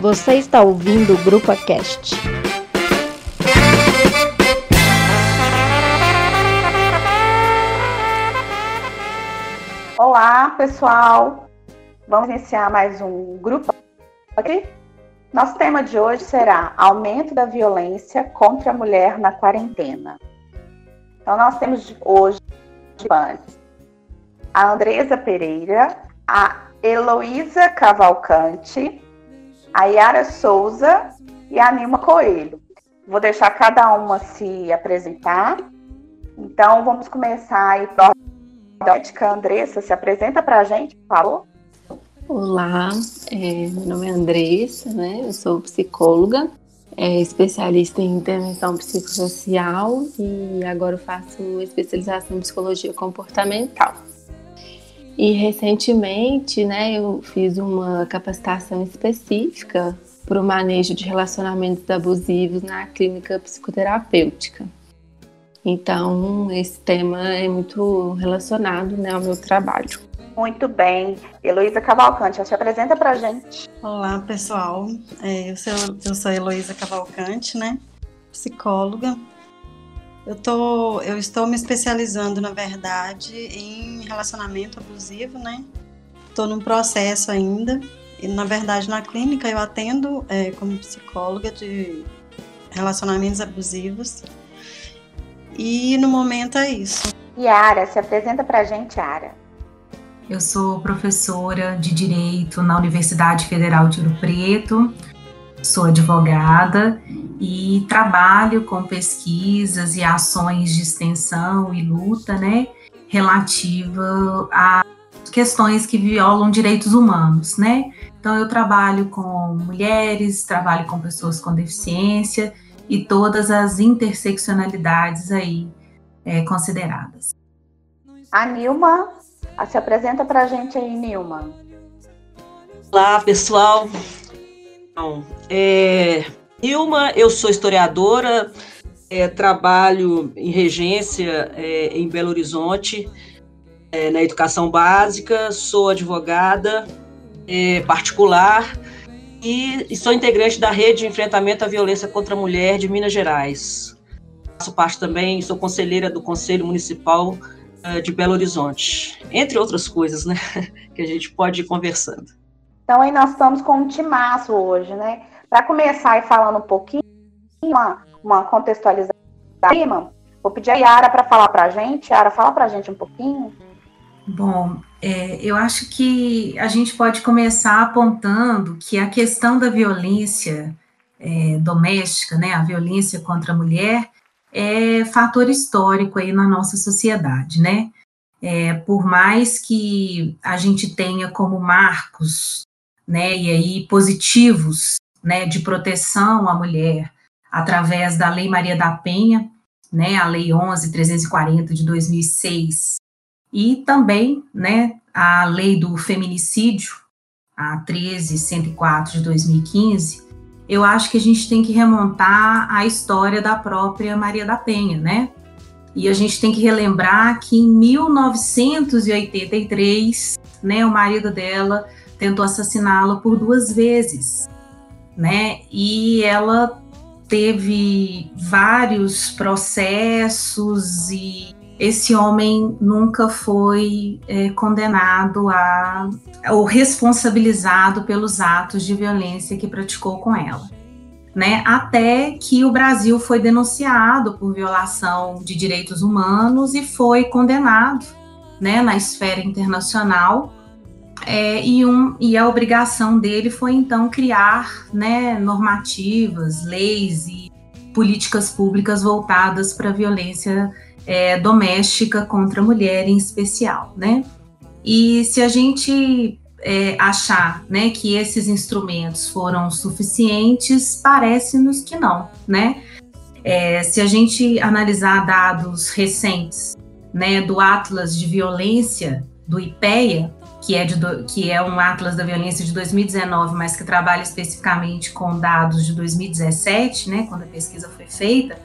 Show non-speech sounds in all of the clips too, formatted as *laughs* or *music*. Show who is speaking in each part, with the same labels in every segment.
Speaker 1: Você está ouvindo o Grupo Cast.
Speaker 2: Olá, pessoal. Vamos iniciar mais um grupo aqui. Nosso tema de hoje será aumento da violência contra a mulher na quarentena. Então, nós temos hoje a Andresa Pereira, a Heloísa Cavalcante, a Yara Souza e a Nilma Coelho. Vou deixar cada uma se apresentar. Então, vamos começar aí. A Andressa, se apresenta para a gente, por favor.
Speaker 3: Olá, é, meu nome é Andressa, né? Eu sou psicóloga, é, especialista em intervenção psicossocial e agora faço especialização em psicologia comportamental. E recentemente, né, eu fiz uma capacitação específica para o manejo de relacionamentos abusivos na clínica psicoterapêutica. Então, esse tema é muito relacionado né, ao meu trabalho.
Speaker 2: Muito bem. Heloísa Cavalcante, se apresenta para a gente.
Speaker 4: Olá, pessoal. É, eu, sou, eu sou Heloísa Cavalcante, né? Psicóloga. Eu, tô, eu estou me especializando, na verdade, em relacionamento abusivo, né? Estou num processo ainda. E, na verdade, na clínica eu atendo é, como psicóloga de relacionamentos abusivos. E no momento é isso.
Speaker 2: Yara, se apresenta para a gente, Yara.
Speaker 5: Eu sou professora de Direito na Universidade Federal de Ouro Preto, sou advogada e trabalho com pesquisas e ações de extensão e luta, né, relativa a questões que violam direitos humanos, né? Então eu trabalho com mulheres, trabalho com pessoas com deficiência e todas as interseccionalidades aí é, consideradas.
Speaker 2: A Nilma se apresenta para a gente aí, Nilma.
Speaker 6: Olá, pessoal. É, Nilma, eu sou historiadora, é, trabalho em regência é, em Belo Horizonte, é, na educação básica, sou advogada é, particular e, e sou integrante da rede de enfrentamento à violência contra a mulher de Minas Gerais. Faço parte também, sou conselheira do Conselho Municipal uh, de Belo Horizonte, entre outras coisas, né, *laughs* que a gente pode ir conversando.
Speaker 2: Então aí nós estamos com um timaço hoje, né? Para começar e falando um pouquinho, uma, uma contextualização, vou pedir a Yara para falar para a gente. Yara, fala para a gente um pouquinho.
Speaker 5: Bom, é, eu acho que a gente pode começar apontando que a questão da violência é, doméstica, né, a violência contra a mulher, é fator histórico aí na nossa sociedade, né? É, por mais que a gente tenha como marcos, né, e aí positivos, né, de proteção à mulher através da Lei Maria da Penha, né, a Lei 11.340 de 2006, e também, né, a Lei do Feminicídio, a 13.104 de 2015, eu acho que a gente tem que remontar a história da própria Maria da Penha, né? E a gente tem que relembrar que em 1983, né, o marido dela tentou assassiná-la por duas vezes, né? E ela teve vários processos e esse homem nunca foi é, condenado a ou responsabilizado pelos atos de violência que praticou com ela. Né, até que o Brasil foi denunciado por violação de direitos humanos e foi condenado né, na esfera internacional. É, e, um, e a obrigação dele foi então criar né, normativas, leis e políticas públicas voltadas para a violência é, doméstica contra a mulher em especial, né? E se a gente é, achar né, que esses instrumentos foram suficientes, parece-nos que não, né? É, se a gente analisar dados recentes né, do Atlas de Violência do IPEA, que é, de, que é um Atlas da Violência de 2019, mas que trabalha especificamente com dados de 2017, né, quando a pesquisa foi feita,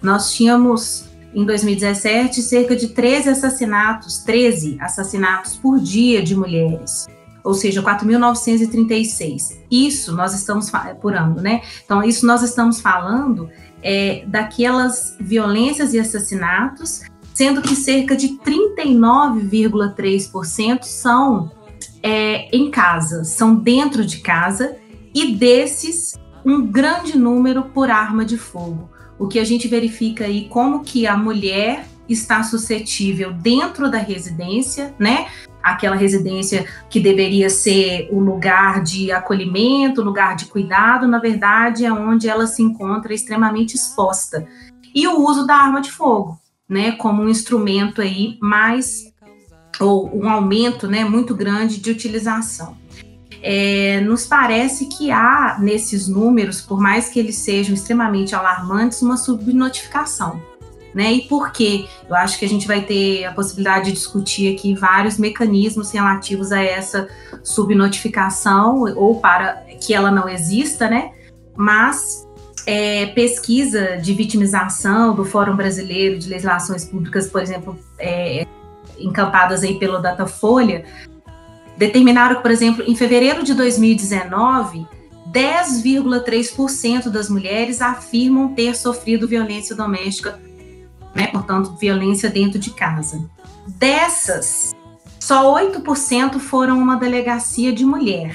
Speaker 5: nós tínhamos em 2017, cerca de 13 assassinatos, 13 assassinatos por dia de mulheres. ou seja, 4.936. Isso nós estamos por ano, né? Então, isso nós estamos falando é, daquelas violências e assassinatos, sendo que cerca de 39,3% são é, em casa, são dentro de casa, e desses, um grande número por arma de fogo. O que a gente verifica aí como que a mulher está suscetível dentro da residência, né? Aquela residência que deveria ser o lugar de acolhimento, lugar de cuidado, na verdade é onde ela se encontra extremamente exposta. E o uso da arma de fogo, né, como um instrumento aí mais ou um aumento, né, muito grande de utilização. É, nos parece que há nesses números, por mais que eles sejam extremamente alarmantes, uma subnotificação né? E por quê? Eu acho que a gente vai ter a possibilidade de discutir aqui vários mecanismos relativos a essa subnotificação ou para que ela não exista, né? Mas é, pesquisa de vitimização do Fórum Brasileiro de Legislações Públicas, por exemplo, é, encampadas aí pelo Datafolha, determinaram que, por exemplo, em fevereiro de 2019, 10,3% das mulheres afirmam ter sofrido violência doméstica né? Portanto, violência dentro de casa. Dessas, só 8% foram uma delegacia de mulher.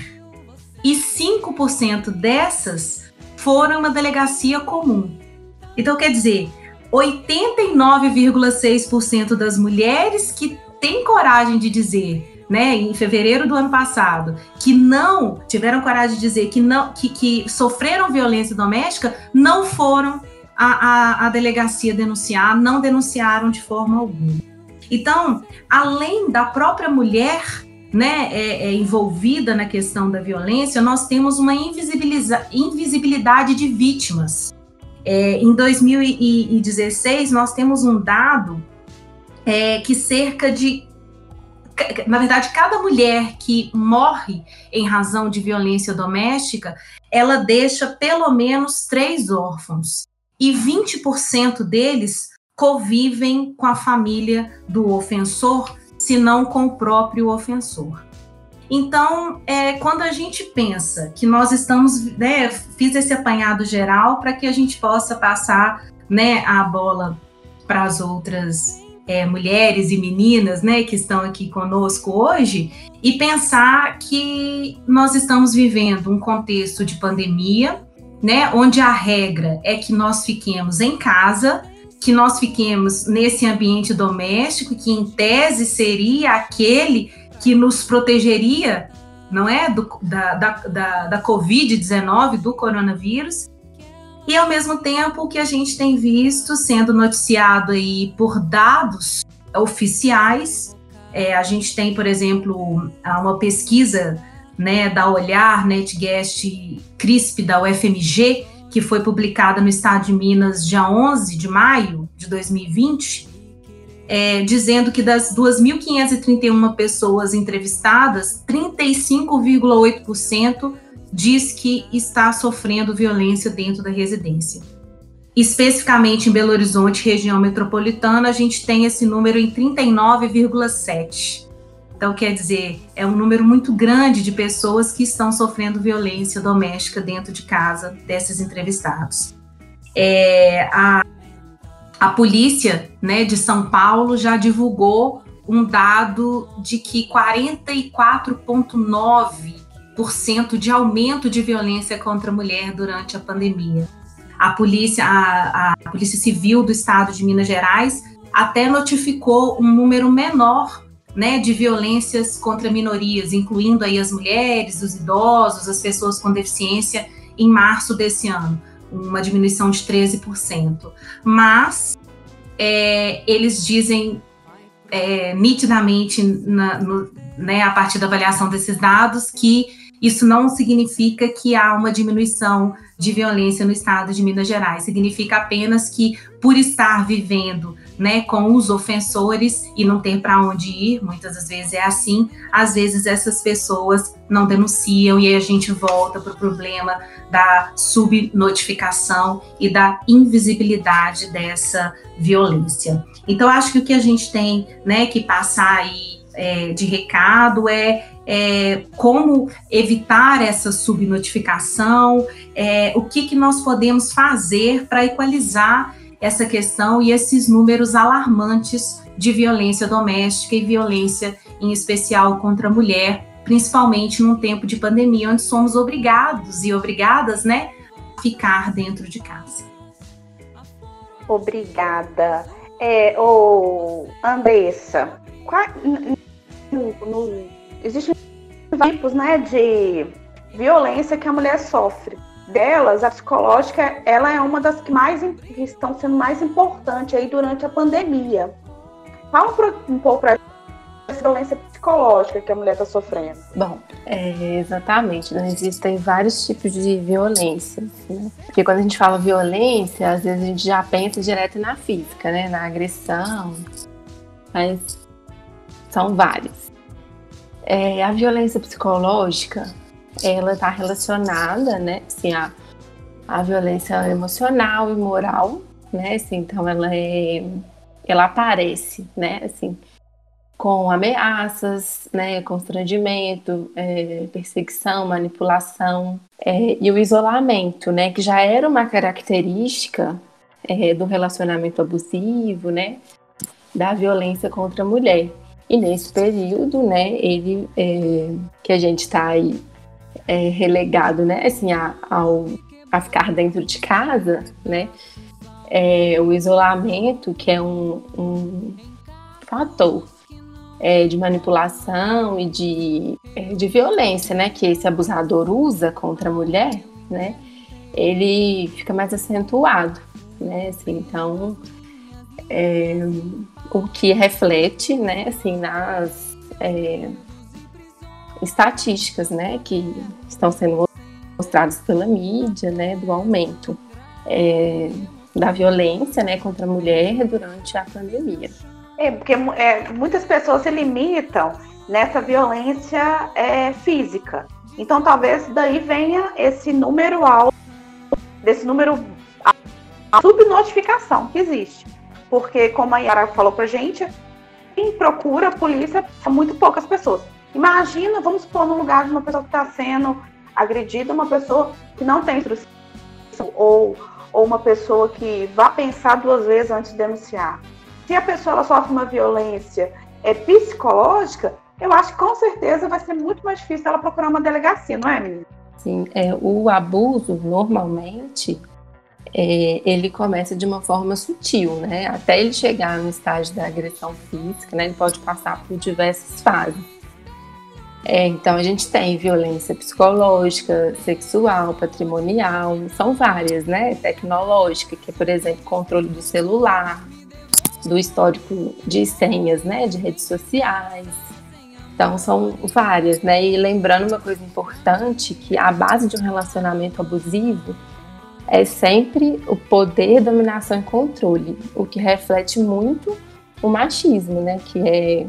Speaker 5: E 5% dessas foram uma delegacia comum. Então, quer dizer, 89,6% das mulheres que têm coragem de dizer, né, em fevereiro do ano passado, que não tiveram coragem de dizer que não que, que sofreram violência doméstica, não foram a, a, a delegacia denunciar, não denunciaram de forma alguma. Então, além da própria mulher né, é, é, envolvida na questão da violência, nós temos uma invisibilidade de vítimas. É, em 2016, nós temos um dado é, que cerca de. Na verdade, cada mulher que morre em razão de violência doméstica, ela deixa pelo menos três órfãos e 20% deles convivem com a família do ofensor, se não com o próprio ofensor. Então, é, quando a gente pensa que nós estamos, né, fiz esse apanhado geral para que a gente possa passar, né, a bola para as outras é, mulheres e meninas, né, que estão aqui conosco hoje, e pensar que nós estamos vivendo um contexto de pandemia, né, onde a regra é que nós fiquemos em casa, que nós fiquemos nesse ambiente doméstico, que em tese seria aquele que nos protegeria, não é, do, da, da, da, da Covid-19, do coronavírus, e ao mesmo tempo que a gente tem visto sendo noticiado aí por dados oficiais, é, a gente tem, por exemplo, uma pesquisa né, da Olhar, NetGuest CRISP da UFMG, que foi publicada no estado de Minas dia 11 de maio de 2020, é, dizendo que das 2.531 pessoas entrevistadas, 35,8% diz que está sofrendo violência dentro da residência. Especificamente em Belo Horizonte, região metropolitana, a gente tem esse número em 39,7%. Então, quer dizer, é um número muito grande de pessoas que estão sofrendo violência doméstica dentro de casa desses entrevistados. É, a, a polícia né, de São Paulo já divulgou um dado de que 44,9% de aumento de violência contra a mulher durante a pandemia. A polícia, a, a Polícia Civil do Estado de Minas Gerais até notificou um número menor né, de violências contra minorias, incluindo aí as mulheres, os idosos, as pessoas com deficiência, em março desse ano, uma diminuição de 13%. Mas é, eles dizem é, nitidamente, na, no, né, a partir da avaliação desses dados, que isso não significa que há uma diminuição de violência no estado de Minas Gerais, significa apenas que, por estar vivendo né, com os ofensores e não ter para onde ir, muitas das vezes é assim, às vezes essas pessoas não denunciam e aí a gente volta para o problema da subnotificação e da invisibilidade dessa violência. Então, acho que o que a gente tem né, que passar aí é, de recado, é, é, como evitar essa subnotificação, é, o que, que nós podemos fazer para equalizar essa questão e esses números alarmantes de violência doméstica e violência, em especial contra a mulher, principalmente num tempo de pandemia, onde somos obrigados e obrigadas, né, a ficar dentro de casa.
Speaker 2: Obrigada. É, ô, Andressa, qual, no, existem tipos né, de violência que a mulher sofre. Delas, a psicológica, ela é uma das que mais que estão sendo mais importantes aí durante a pandemia. Fala um pouco para violência psicológica que a mulher está sofrendo.
Speaker 3: Bom, é, exatamente. Né? Existem vários tipos de violência. Né? Porque quando a gente fala violência, às vezes a gente já pensa direto na física, né? na agressão. Mas são várias. É, a violência psicológica, ela está relacionada, né, assim, a, a violência emocional e moral, né, assim, então ela é, ela aparece, né, assim, com ameaças, né, constrangimento, é, perseguição, manipulação é, e o isolamento, né, que já era uma característica é, do relacionamento abusivo, né, da violência contra a mulher. E nesse período, né, ele é, que a gente está aí é, relegado, né, assim, a, ao, a ficar dentro de casa, né, é, o isolamento, que é um, um fator é, de manipulação e de, é, de violência, né, que esse abusador usa contra a mulher, né, ele fica mais acentuado, né, assim, então é, o que reflete, né, assim, nas é, estatísticas, né, que estão sendo mostradas pela mídia, né, do aumento é, da violência, né, contra a mulher durante a pandemia.
Speaker 2: É, porque é, muitas pessoas se limitam nessa violência é, física. Então, talvez daí venha esse número alto, desse número, a subnotificação que existe. Porque, como a Yara falou pra gente, quem procura a polícia são muito poucas pessoas. Imagina, vamos supor, no lugar de uma pessoa que está sendo agredida, uma pessoa que não tem instrução, ou, ou uma pessoa que vá pensar duas vezes antes de denunciar. Se a pessoa sofre uma violência é, psicológica, eu acho que com certeza vai ser muito mais difícil ela procurar uma delegacia, não é, menina?
Speaker 3: Sim, é, o abuso normalmente é, ele começa de uma forma sutil, né? Até ele chegar no estágio da agressão física, né? Ele pode passar por diversas fases. É, então a gente tem violência psicológica, sexual, patrimonial, são várias, né? Tecnológica, que é, por exemplo, controle do celular, do histórico de senhas, né? De redes sociais. Então são várias, né? E lembrando uma coisa importante, que a base de um relacionamento abusivo é sempre o poder, dominação e controle, o que reflete muito o machismo, né, que é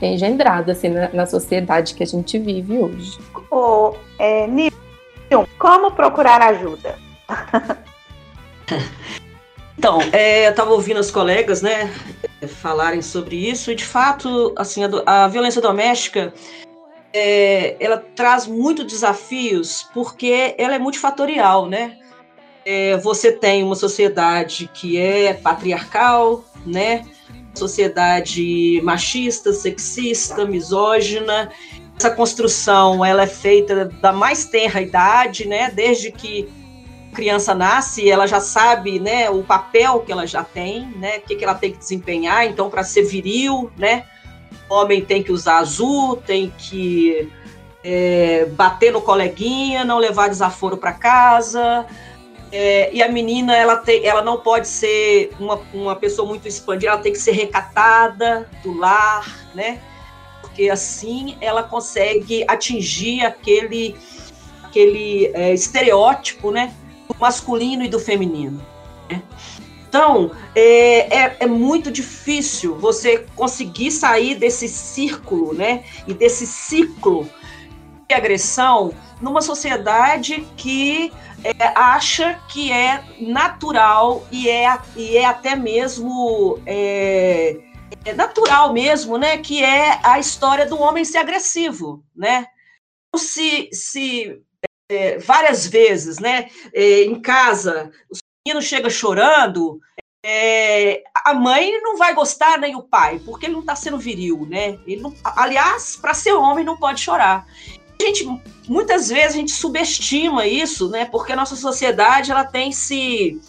Speaker 3: engendrado assim na, na sociedade que a gente vive hoje.
Speaker 2: O é, Nilson, como procurar ajuda? *laughs*
Speaker 6: então, é, eu estava ouvindo os colegas, né, falarem sobre isso e de fato, assim, a, a violência doméstica é, ela traz muitos desafios porque ela é multifatorial, né? É, você tem uma sociedade que é patriarcal, né? Sociedade machista, sexista, misógina. Essa construção ela é feita da mais tenra idade, né? Desde que a criança nasce, ela já sabe, né, o papel que ela já tem, né? O que, que ela tem que desempenhar. Então, para ser viril, né? O homem tem que usar azul, tem que é, bater no coleguinha, não levar desaforo para casa, é, e a menina, ela, tem, ela não pode ser uma, uma pessoa muito expandida, ela tem que ser recatada do lar, né? Porque assim ela consegue atingir aquele, aquele é, estereótipo, né? Do masculino e do feminino. Né? Então, é, é, é, muito difícil você conseguir sair desse círculo, né? E desse ciclo de agressão numa sociedade que é, acha que é natural e é, e é até mesmo é, é, natural mesmo, né? Que é a história do homem ser agressivo, né? Então, se, se é, várias vezes, né? É, em casa, o menino chega chorando, é, a mãe não vai gostar nem o pai, porque ele não está sendo viril, né? Ele não, aliás, para ser homem não pode chorar. A gente, muitas vezes a gente subestima isso, né? Porque a nossa sociedade ela tem se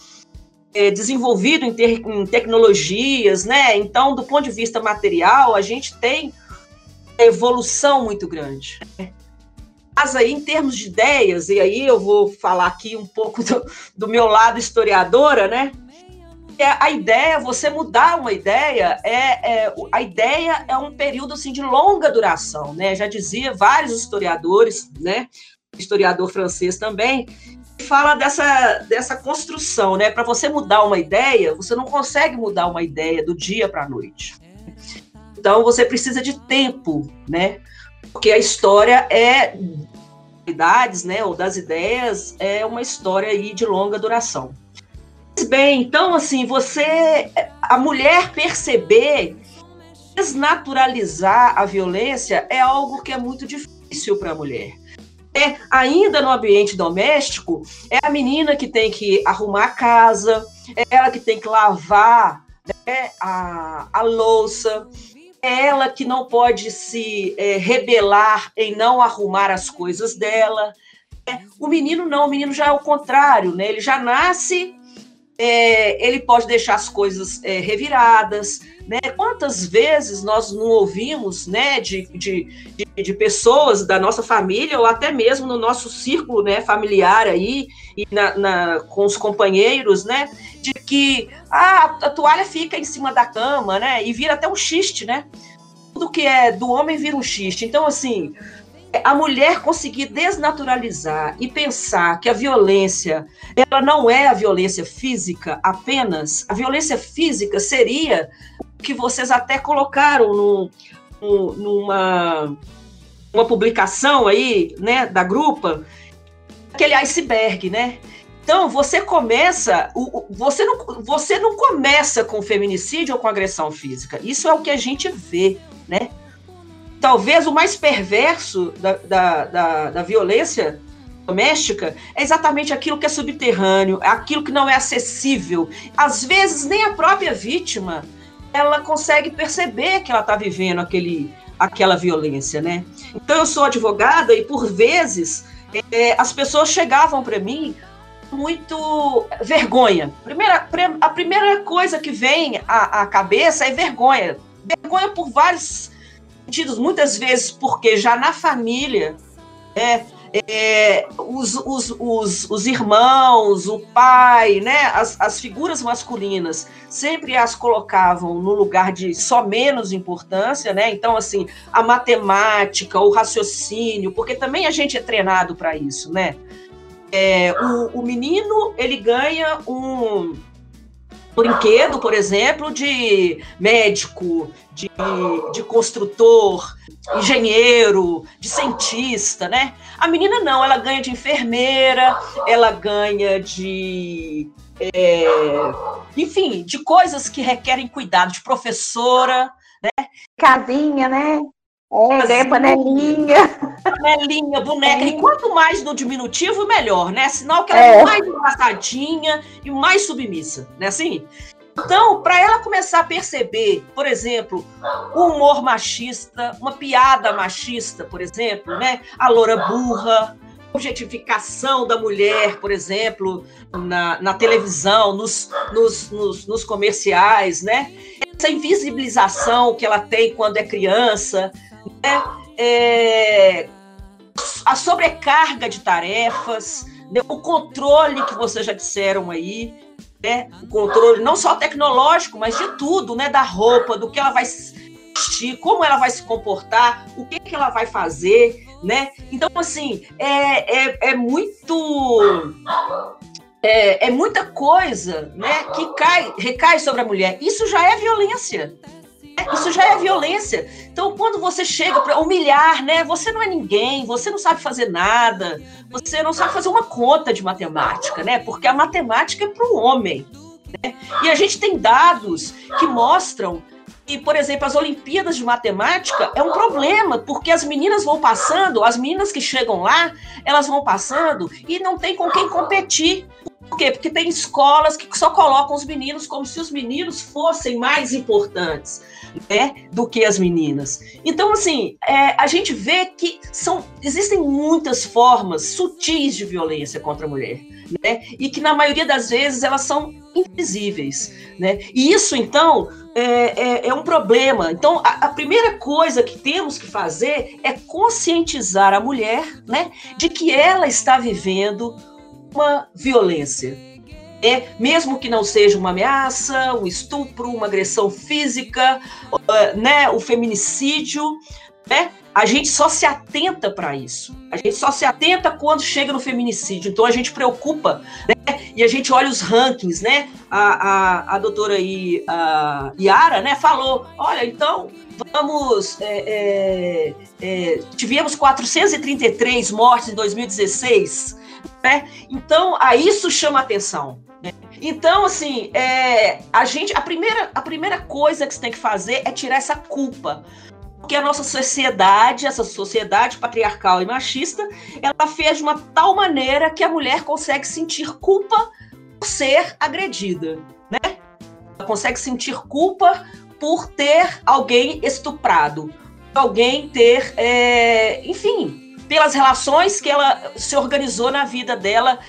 Speaker 6: é, desenvolvido em, ter, em tecnologias, né? Então, do ponto de vista material, a gente tem evolução muito grande. Mas aí, em termos de ideias, e aí eu vou falar aqui um pouco do, do meu lado historiadora, né? É, a ideia, você mudar uma ideia, é, é, a ideia é um período assim, de longa duração, né? Já dizia vários historiadores, né? Historiador francês também, fala dessa, dessa construção, né? Para você mudar uma ideia, você não consegue mudar uma ideia do dia para a noite. Então você precisa de tempo, né? Porque a história é idades, né, ou das ideias, é uma história aí de longa duração. Bem, então assim, você a mulher perceber desnaturalizar a violência é algo que é muito difícil para a mulher. É, ainda no ambiente doméstico, é a menina que tem que arrumar a casa, é ela que tem que lavar né, a, a louça, é ela que não pode se é, rebelar em não arrumar as coisas dela. É, o menino não, o menino já é o contrário, né? Ele já nasce é, ele pode deixar as coisas é, reviradas, né? Quantas vezes nós não ouvimos, né, de, de, de, de, pessoas da nossa família ou até mesmo no nosso círculo, né, familiar aí e na, na, com os companheiros, né, de que ah, a toalha fica em cima da cama, né, e vira até um xiste, né? Tudo que é do homem vira um xiste. Então, assim, a mulher conseguir desnaturalizar e pensar que a violência ela não é a violência física apenas, a violência física seria que vocês até colocaram no, no, numa uma publicação aí, né, da grupa, aquele iceberg, né? Então você começa, você não, você não começa com feminicídio ou com agressão física. Isso é o que a gente vê, né? Talvez o mais perverso da, da, da, da violência doméstica é exatamente aquilo que é subterrâneo, aquilo que não é acessível. Às vezes, nem a própria vítima ela consegue perceber que ela está vivendo aquele, aquela violência, né? Então, eu sou advogada e, por vezes, é, as pessoas chegavam para mim muito vergonha. Primeira, a primeira coisa que vem à, à cabeça é vergonha. Vergonha por vários sentidos, muitas vezes porque já na família, é, é, os, os, os, os, irmãos, o pai, né, as, as figuras masculinas sempre as colocavam no lugar de só menos importância, né? Então, assim, a matemática, o raciocínio, porque também a gente é treinado para isso, né? É, o, o menino ele ganha um brinquedo, por exemplo, de médico, de, de construtor, engenheiro, de cientista, né? A menina não, ela ganha de enfermeira, ela ganha de. É, enfim, de coisas que requerem cuidado, de professora, né?
Speaker 2: Casinha, né? É, ganha panelinha.
Speaker 6: Panelinha, boneca. E quanto mais no diminutivo, melhor, né? Sinal que ela é, é mais engraçadinha e mais submissa, né? Assim? Então, para ela começar a perceber, por exemplo, o humor machista, uma piada machista, por exemplo, né? A loura burra, objetificação da mulher, por exemplo, na, na televisão, nos, nos, nos, nos comerciais, né? Essa invisibilização que ela tem quando é criança, né? É, a sobrecarga de tarefas, né? o controle que vocês já disseram aí, né? O controle não só tecnológico, mas de tudo, né? Da roupa, do que ela vai vestir, como ela vai se comportar, o que, que ela vai fazer, né? Então, assim, é, é, é muito. É, é muita coisa né, que cai, recai sobre a mulher. Isso já é violência. Isso já é violência. Então, quando você chega para humilhar, né? Você não é ninguém, você não sabe fazer nada, você não sabe fazer uma conta de matemática, né? Porque a matemática é para o homem. Né? E a gente tem dados que mostram e, por exemplo, as Olimpíadas de Matemática é um problema, porque as meninas vão passando, as meninas que chegam lá, elas vão passando e não tem com quem competir. Por quê? Porque tem escolas que só colocam os meninos como se os meninos fossem mais importantes né, do que as meninas. Então, assim, é, a gente vê que são, existem muitas formas sutis de violência contra a mulher, né, e que na maioria das vezes elas são invisíveis, né, e isso, então, é, é, é um problema. Então, a, a, primeira coisa que temos que fazer é conscientizar a mulher, né, de que ela está vivendo uma violência, é, mesmo que não seja uma ameaça, um estupro, uma agressão física, uh, né, o feminicídio, né? A gente só se atenta para isso. A gente só se atenta quando chega no feminicídio. Então a gente preocupa, né? E a gente olha os rankings, né? A, a, a doutora I, a Yara, né, falou: olha, então vamos. É, é, é, tivemos 433 mortes em 2016. Né? Então, a isso chama atenção. Então, assim, é, a gente, a primeira, a primeira coisa que você tem que fazer é tirar essa culpa. Porque a nossa sociedade, essa sociedade patriarcal e machista, ela fez de uma tal maneira que a mulher consegue sentir culpa por ser agredida, né? Ela consegue sentir culpa por ter alguém estuprado, alguém ter, é, enfim, pelas relações que ela se organizou na vida dela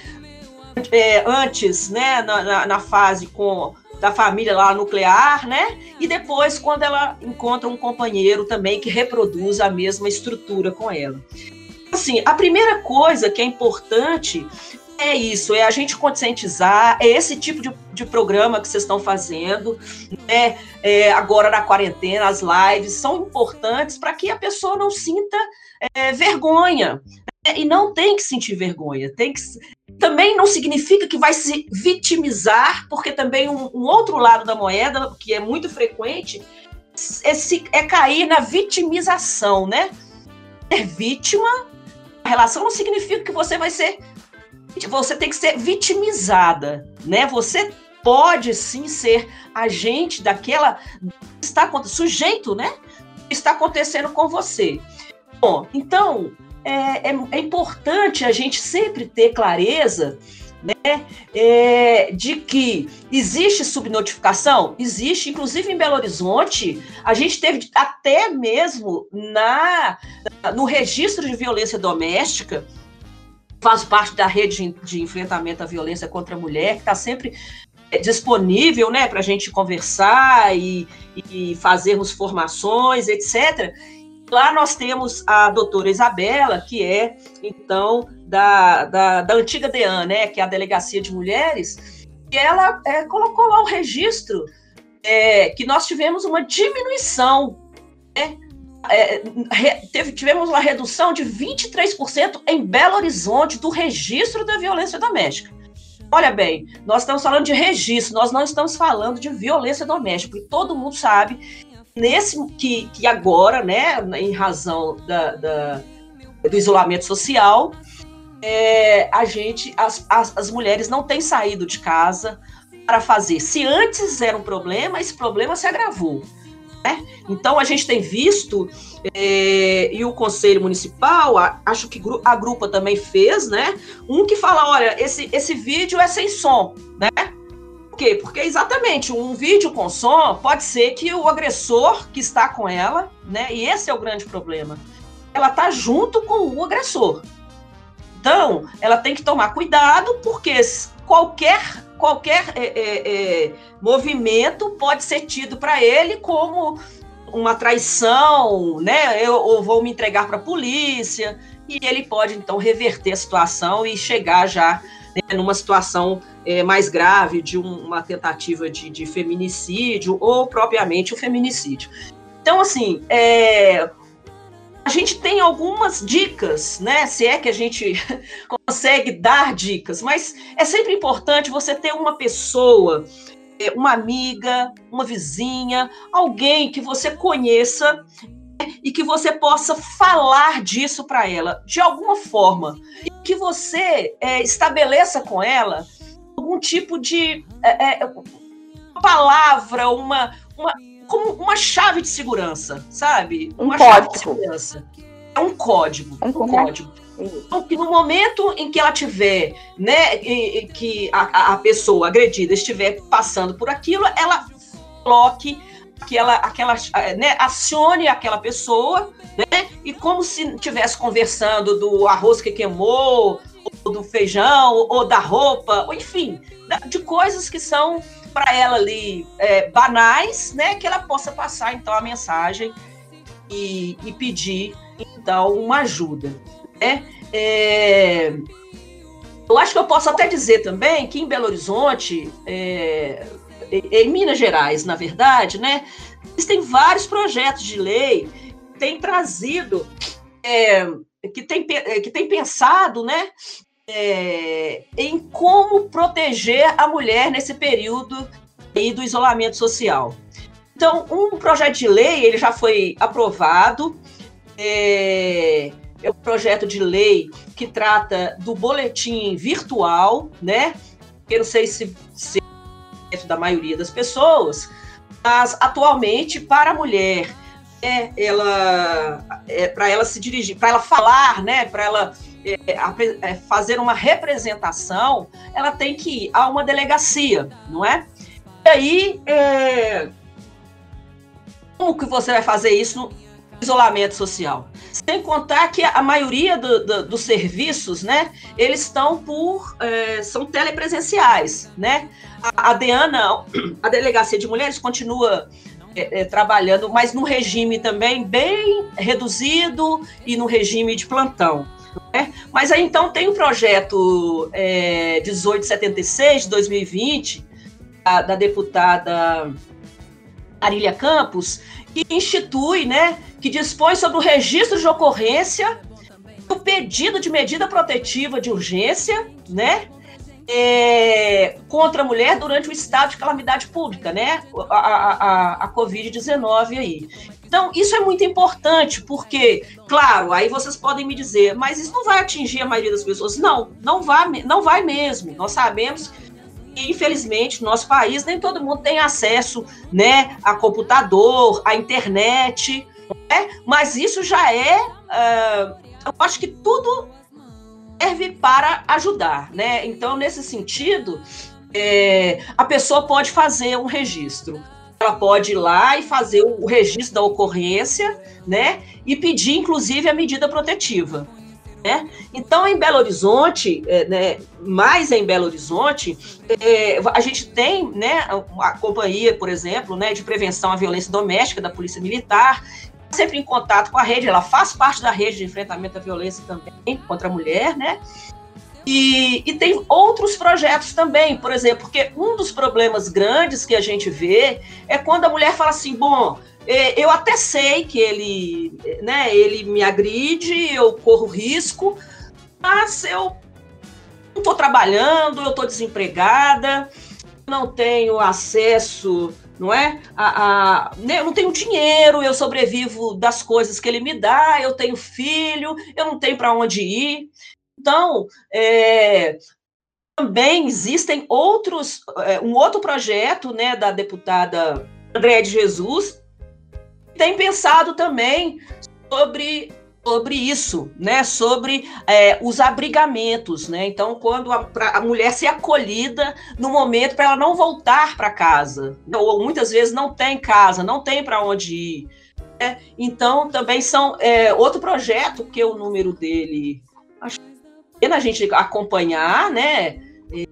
Speaker 6: é, antes, né, na, na, na, fase com da família lá nuclear, né, e depois quando ela encontra um companheiro também que reproduz a mesma estrutura com ela. Assim, a primeira coisa que é importante é isso, é a gente conscientizar, é esse tipo de, de programa que vocês estão fazendo, né? É, agora na quarentena, as lives são importantes para que a pessoa não sinta é, vergonha. Né? E não tem que sentir vergonha, tem que também não significa que vai se vitimizar, porque também um, um outro lado da moeda, que é muito frequente, é, se, é cair na vitimização, né? Ser vítima, a relação não significa que você vai ser. Você tem que ser vitimizada, né? Você pode sim ser agente daquela. Está sujeito, né? Está acontecendo com você. Bom, então, é, é, é importante a gente sempre ter clareza né, é, de que existe subnotificação? Existe, inclusive em Belo Horizonte, a gente teve até mesmo na, no registro de violência doméstica, faz parte da rede de, enfrentamento à violência contra a mulher, que está sempre é, disponível né, para a gente conversar e, e fazermos formações, etc. Lá nós temos a doutora Isabela, que é, então, da, da, da antiga DEAN, né, que é a Delegacia de Mulheres, e ela é, colocou lá o registro é, que nós tivemos uma diminuição, né, é, teve, tivemos uma redução de 23% em Belo Horizonte do registro da violência doméstica. Olha bem, nós estamos falando de registro, nós não estamos falando de violência doméstica, e todo mundo sabe nesse que, que agora, né, em razão da, da do isolamento social, é, a gente, as, as, as, mulheres não têm saído de casa para fazer. Se antes era um problema, esse problema se agravou. Né? Então a gente tem visto, é, e o Conselho Municipal, a, acho que a Grupa também fez, né? Um que fala: olha, esse, esse vídeo é sem som, né? Quê? Porque exatamente um vídeo com som pode ser que o agressor que está com ela, né? E esse é o grande problema. Ela tá junto com o agressor. Então, ela tem que tomar cuidado, porque qualquer qualquer é, é, é, movimento pode ser tido para ele como uma traição, né? Eu, eu vou me entregar para a polícia e ele pode então reverter a situação e chegar já né, numa situação é, mais grave de um, uma tentativa de, de, feminicídio ou propriamente o feminicídio. Então, assim, é, a gente tem algumas dicas, né? Se é que a gente *laughs* consegue dar dicas, mas é sempre importante você ter uma pessoa, é, uma amiga, uma vizinha, alguém que você conheça e que você possa falar disso para ela de alguma forma e que você é, estabeleça com ela algum tipo de é, é, palavra, uma, uma como uma chave de segurança, sabe?
Speaker 2: Um
Speaker 6: uma
Speaker 2: código.
Speaker 6: chave de segurança. É um código.
Speaker 2: Um
Speaker 6: Um código. Então, que no momento em que ela tiver, né, que a, a- a pessoa agredida estiver passando por aquilo, ela coloque aquela, aquela, eh, né, acione aquela pessoa, né, e como se estivesse conversando do arroz que queimou, ou do feijão, ou da roupa, ou enfim, de coisas que são para ela ali eh, banais, né, que ela possa passar então a mensagem e, e pedir então uma ajuda. Né? É, eu acho que eu posso até dizer também que em Belo Horizonte, é, em Minas Gerais, na verdade, né, existem vários projetos de lei que têm trazido, é, que têm é, que têm pensado, né, é, em como proteger a mulher nesse período aí do isolamento social. Então, um projeto de lei ele já foi aprovado. É, é um projeto de lei que trata do boletim virtual, né? Eu não sei se, se da maioria das pessoas, mas atualmente para a mulher, é, ela, é, para ela se dirigir, para ela falar, né? Para ela é, é, fazer uma representação, ela tem que ir a uma delegacia, não é? E aí, é, como que você vai fazer isso no isolamento social? Sem contar que a maioria do- do- dos serviços, né, eles estão por, é, são telepresenciais, né? A, a DEANA, a Delegacia de Mulheres, continua é, é, trabalhando, mas no regime também bem reduzido e no regime de plantão. né? Mas aí então tem o projeto é, 1876 de 2020 da, da deputada Arília Campos, que institui, né, que dispõe sobre o registro de ocorrência, o pedido de medida protetiva de urgência, né, é, contra a mulher durante o estado de calamidade pública, né, a, a, a, a Covid-19 aí. Então, isso é muito importante, porque, claro, aí vocês podem me dizer, mas isso não vai atingir a maioria das pessoas. Não, não vai, não vai mesmo. Nós sabemos que, infelizmente, no nosso país, nem todo mundo tem acesso né, a computador, a internet, né? mas isso já é. ah, eu acho que tudo serve para ajudar. Né? Então, nesse sentido, é, a pessoa pode fazer um registro. Ela pode ir lá e fazer o registro da ocorrência, né? E pedir, inclusive, a medida protetiva. Né? Então, em Belo Horizonte, é, né, mais em Belo Horizonte, é, a gente tem né, a companhia, por exemplo, né, de prevenção à violência doméstica da Polícia Militar, sempre em contato com a rede, ela faz parte da rede de enfrentamento à violência também contra a mulher, né? E, e tem outros projetos também, por exemplo, porque um dos problemas grandes que a gente vê é quando a mulher fala assim, bom, é, eu até sei que ele, né, ele me agride, eu corro risco, mas eu não estou trabalhando, eu estou desempregada, não tenho acesso, não é? A, a, né, eu não tenho dinheiro, eu sobrevivo das coisas que ele me dá, eu tenho filho, eu não tenho para onde ir. Então, é, também existem outros, é, um outro projeto, né, da deputada Andréa de Jesus, tem pensado também sobre, sobre isso, né? Sobre é, os abrigamentos, né? Então, quando a, a mulher ser acolhida no momento para ela não voltar para casa, ou muitas vezes não tem casa, não tem para onde ir. Né? Então, também são é, outro projeto que o número dele acho que a gente acompanhar, né?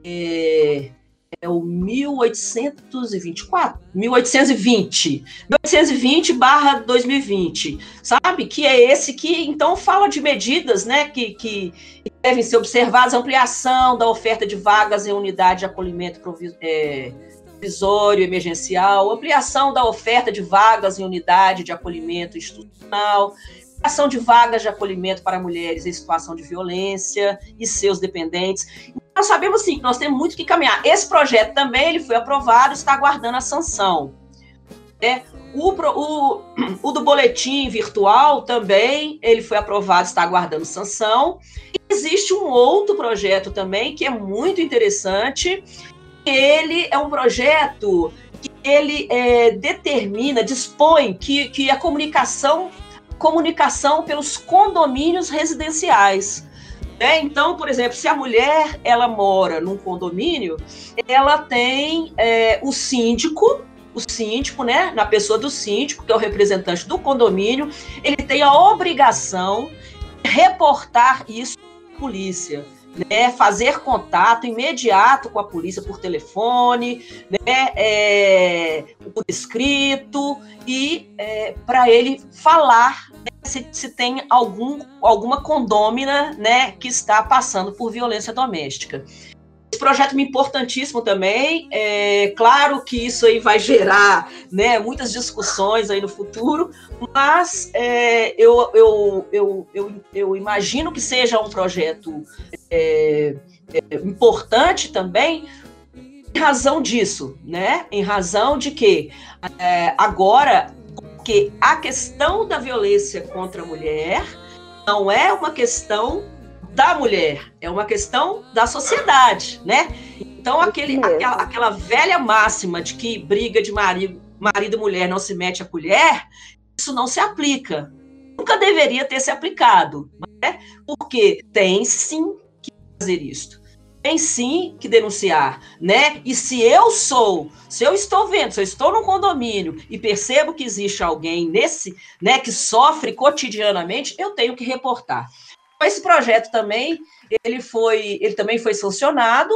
Speaker 6: É, é o 1824, 1820, 1820 barra 2020, sabe? Que é esse que, então, fala de medidas, né, que, que devem ser observadas, ampliação da oferta de vagas em unidade de acolhimento provi é, provisório emergencial, ampliação da oferta de vagas em unidade de acolhimento institucional, ampliação de vagas de acolhimento para mulheres em situação de violência e seus dependentes, nós sabemos sim que nós temos muito que caminhar. Esse projeto também ele foi aprovado, está aguardando a sanção. É, o, o, *clears throat* o, do boletim virtual também ele foi aprovado, está aguardando sanção. E existe um outro projeto também que é muito interessante. Ele é um projeto que ele é, determina, dispõe que, que a comunicação, comunicação pelos condomínios residenciais. Né? Então, por exemplo, se a mulher ela mora num condomínio, ela tem é, o síndico, o síndico, né, na pessoa do síndico, que é o representante do condomínio, ele tem a obrigação de reportar isso à polícia né, fazer contato imediato com a polícia por telefone, né, é, por escrito e é, para ele falar né, se, se, tem algum, alguma condômina né, que está passando por violência doméstica. Esse projeto é importantíssimo também. É claro que isso aí vai gerar né, muitas discussões aí no futuro, mas é, eu, eu, eu, eu, eu imagino que seja um projeto é, é, importante também em razão disso, né? Em razão de que é, agora, porque a questão da violência contra a mulher não é uma questão da mulher, é uma questão da sociedade, né? Então, aquele, aquela, aquela, velha máxima de que briga de marido, marido e mulher não se mete a colher, isso não se aplica. Nunca deveria ter se aplicado, né? porque tem sim que fazer isso. Tem sim que denunciar, né? E se eu sou, se eu estou vendo, se eu estou num condomínio e percebo que existe alguém nesse, né, que sofre cotidianamente, eu tenho que reportar. Esse projeto também, ele foi, ele também foi sancionado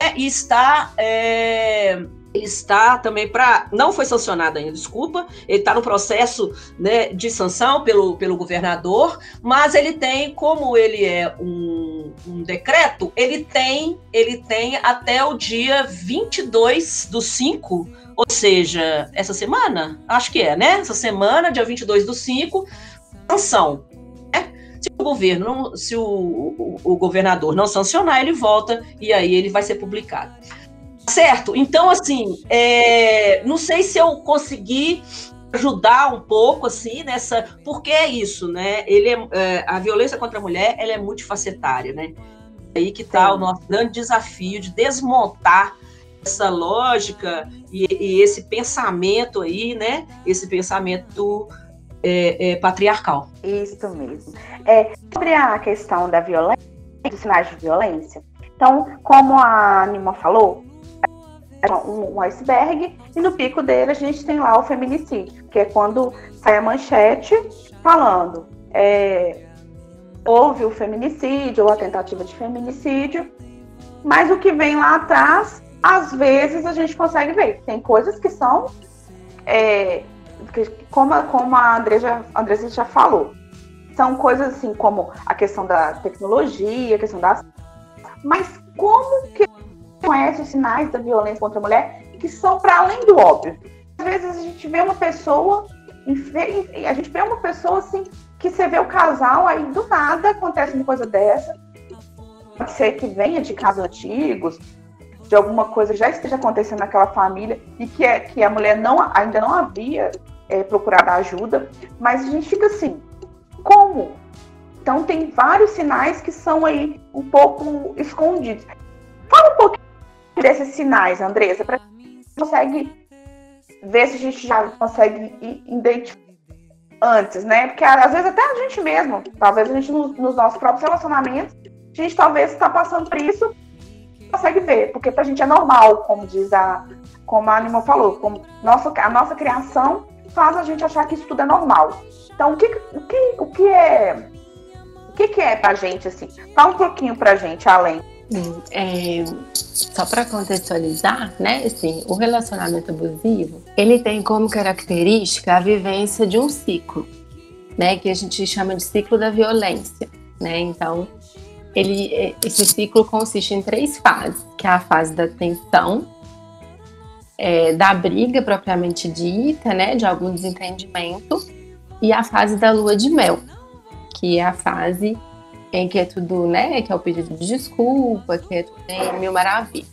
Speaker 6: é, e está, é, está também para, não foi sancionado ainda, desculpa, ele está no processo né, de sanção pelo, pelo governador, mas ele tem, como ele é um, um decreto, ele tem, ele tem até o dia 22 do 5, ou seja, essa semana? Acho que é, né? Essa semana, dia 22 do 5, sanção. Se o governo, não, se o, o, o governador não sancionar, ele volta e aí ele vai ser publicado. Certo? Então, assim, é, não sei se eu consegui ajudar um pouco assim nessa porque é isso né ele é, é, a violência contra a mulher ela é multifacetária né aí que está o nosso grande desafio de desmontar essa lógica e, e, esse pensamento aí né esse pensamento é, é, patriarcal.
Speaker 2: Isso mesmo. É, sobre a questão da violência, dos sinais de violência, então, como a Nima falou, é um, iceberg, e no pico dele a gente tem lá o feminicídio, que é quando sai a manchete falando é, houve o feminicídio ou a tentativa de feminicídio, mas o que vem lá atrás, às vezes a gente consegue ver. Tem coisas que são é, como, como a Andressa, a Andressa já falou, são coisas assim como a questão da tecnologia, a questão das. Mas como que conhece os sinais da violência contra a mulher que são para além do óbvio? Às vezes a gente vê uma pessoa, a gente vê uma pessoa assim, que você vê o casal, aí do nada acontece uma coisa dessa. Pode ser que venha de casos antigos, de alguma coisa já esteja acontecendo naquela família e que, é, que a mulher não, ainda não havia é, procurado ajuda, mas a gente fica assim, como? Então tem vários sinais que são aí um pouco escondidos. Fala um pouquinho desses sinais, Andressa, para consegue ver se a gente já consegue identificar antes, né? Porque às vezes até a gente mesmo, talvez a gente nos, nos nossos próprios relacionamentos, a gente talvez está passando por isso consegue ver, porque pra gente é normal, como diz a, como a Anima falou, como nossa, a nossa criação faz a gente achar que isso tudo é normal. Então, o que, o que, o que é o que, que é pra gente, assim? Fala um pouquinho pra gente, além.
Speaker 3: É, só para contextualizar, né, assim, o relacionamento abusivo, ele tem como característica a vivência de um ciclo, né, que a gente chama de ciclo da violência, né? Então, ele, é, esse ciclo consiste em três fases, que é a fase da tensão, é, da briga propriamente dita, né, de algum desentendimento, e a fase da lua de mel, que é a fase em que é tudo, né, que é o pedido de desculpa, que é tudo em mil maravilhas.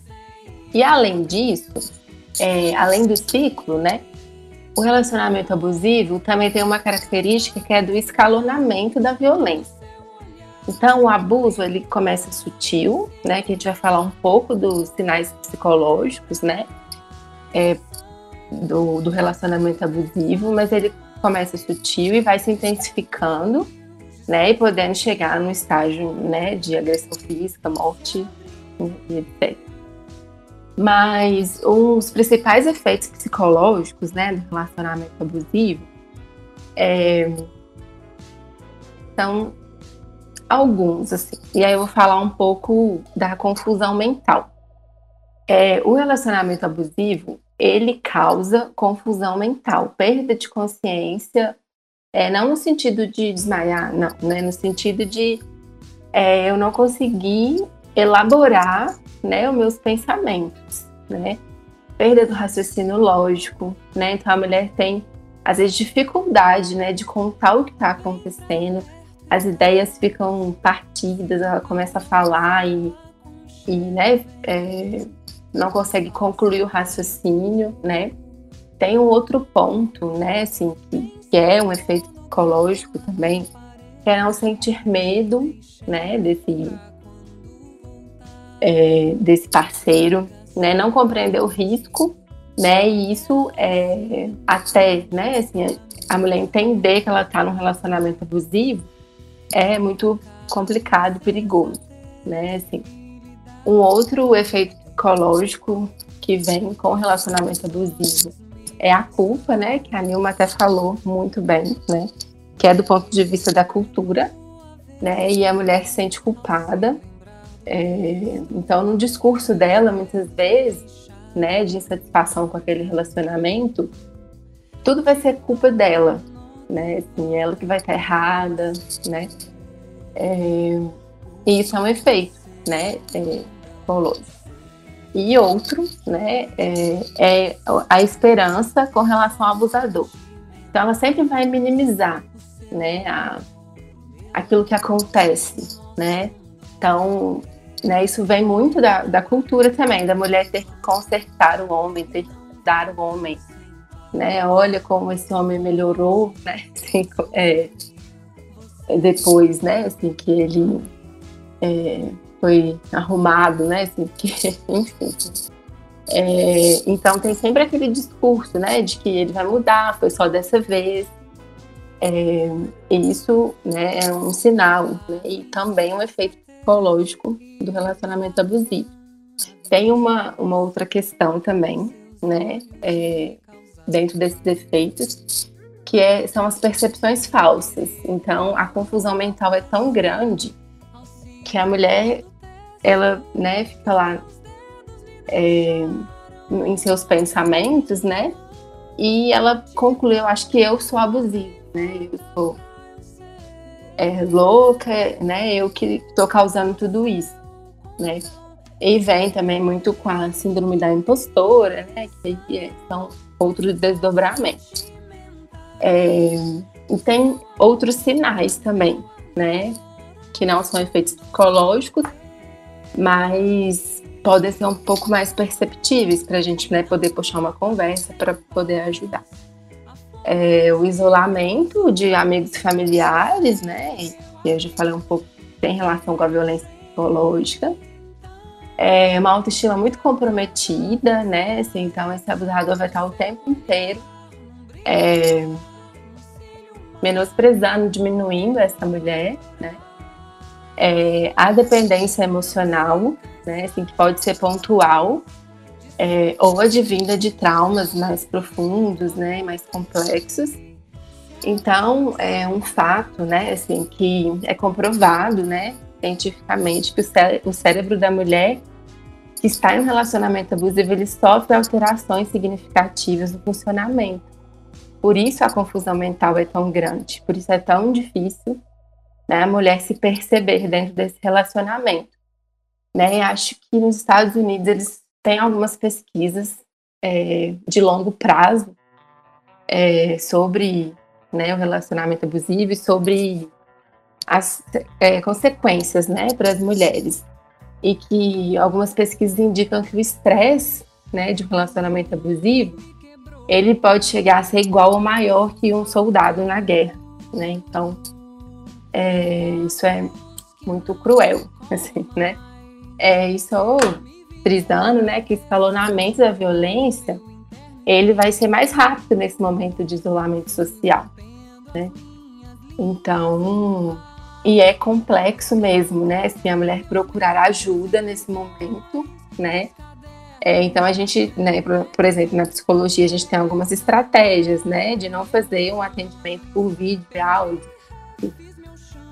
Speaker 3: E além disso, é, além do ciclo, né, o relacionamento abusivo também tem uma característica que é do escalonamento da violência. Então, o abuso ele começa sutil, né? Que a gente vai falar um pouco dos sinais psicológicos, né? É, do, do relacionamento abusivo, mas ele começa sutil e vai se intensificando, né, e podendo chegar no estágio, né, de agressão física, morte e etc. Mas os principais efeitos psicológicos, né, do relacionamento abusivo é, são alguns, assim. E aí eu vou falar um pouco da confusão mental. É, o relacionamento abusivo, ele causa confusão mental, perda de consciência, é, não no sentido de desmaiar, não, né? No sentido de é, eu não conseguir elaborar, né, os meus pensamentos, né? Perda do raciocínio lógico, né? Então a mulher tem às vezes dificuldade, né, de contar o que está acontecendo. As ideias ficam partidas, ela começa a falar e, e né, é, não consegue concluir o raciocínio, né? Tem um outro ponto, né, assim, que, é um efeito psicológico também, que é não sentir medo, né, desse, é, desse parceiro, né, não compreender o risco, né, e isso é até, né, assim, a mulher entender que ela está num relacionamento abusivo é muito complicado perigoso, né, assim. Um outro efeito psicológico que vem com o relacionamento abusivo é a culpa, né? Que a Nilma até falou muito bem, né? Que é do ponto de vista da cultura, né? E a mulher se sente culpada. É, então, no discurso dela, muitas vezes, né, de insatisfação com aquele relacionamento, tudo vai ser culpa dela, né? Assim, ela que vai estar errada, né? É, e isso é um efeito, né? É, psicológico. E outro, né, é, é, a esperança com relação ao abusador. Então, ela sempre vai minimizar, né, a, aquilo que acontece, né. Então, né, isso vem muito da, da cultura também, da mulher ter que consertar o homem, ter que dar o homem, né. Olha como esse homem melhorou, *laughs* né, assim, é, depois, né, assim, que ele é, foi arrumado, né? Assim, que, *laughs* enfim. É, então tem sempre aquele discurso, né, de que ele vai mudar, foi só dessa vez. É, e isso né, é um sinal né, e também um efeito psicológico do relacionamento abusivo. Tem uma, uma outra questão também, né, é, dentro desses efeitos, que é, são as percepções falsas. Então, a confusão mental é tão grande que a mulher ela, né, fica lá é, em seus pensamentos, né? E ela conclui, eu acho que eu sou abusiva, né? Eu sou é, louca, né? Eu que estou causando tudo isso, né? E vem também muito com a síndrome da impostora, né? Que é, são outros desdobramentos. É, e tem outros sinais também, né? Que não são efeitos psicológicos, mas podem ser um pouco mais perceptíveis para a gente né, poder puxar uma conversa para poder ajudar. É, o isolamento de amigos e familiares, né? Que eu já falei um pouco, tem relação com a violência psicológica. É uma autoestima muito comprometida, né? Assim, então, esse abusador vai estar o tempo inteiro é, menosprezando, diminuindo essa mulher, né? É, a dependência emocional, né, assim, que pode ser pontual, é, ou advinda de traumas mais profundos, né, mais complexos. Então, é um fato, né, assim, que é comprovado, né, cientificamente, que o, cé o cérebro da mulher que está em um relacionamento abusivo, ele sofre alterações significativas no funcionamento. Por isso a confusão mental é tão grande, por isso é tão difícil né, a mulher se perceber dentro desse relacionamento. Né? Acho que nos Estados Unidos eles têm algumas pesquisas é, de longo prazo é, sobre né, o relacionamento abusivo e sobre as é, consequências né, para as mulheres. E que algumas pesquisas indicam que o estresse né, de um relacionamento abusivo ele pode chegar a ser igual ou maior que um soldado na guerra. Né? Então, é, isso é muito cruel, *laughs* assim, né? É, isso frisando, né, que escalonamento da violência, ele vai ser mais rápido nesse momento de isolamento social, né? Então, e é complexo mesmo, né? Se a mulher procurar ajuda nesse momento, né? É, então a gente, né, por, por, exemplo, na psicologia a gente tem algumas estratégias, né, de não fazer um atendimento por vídeo, áudio,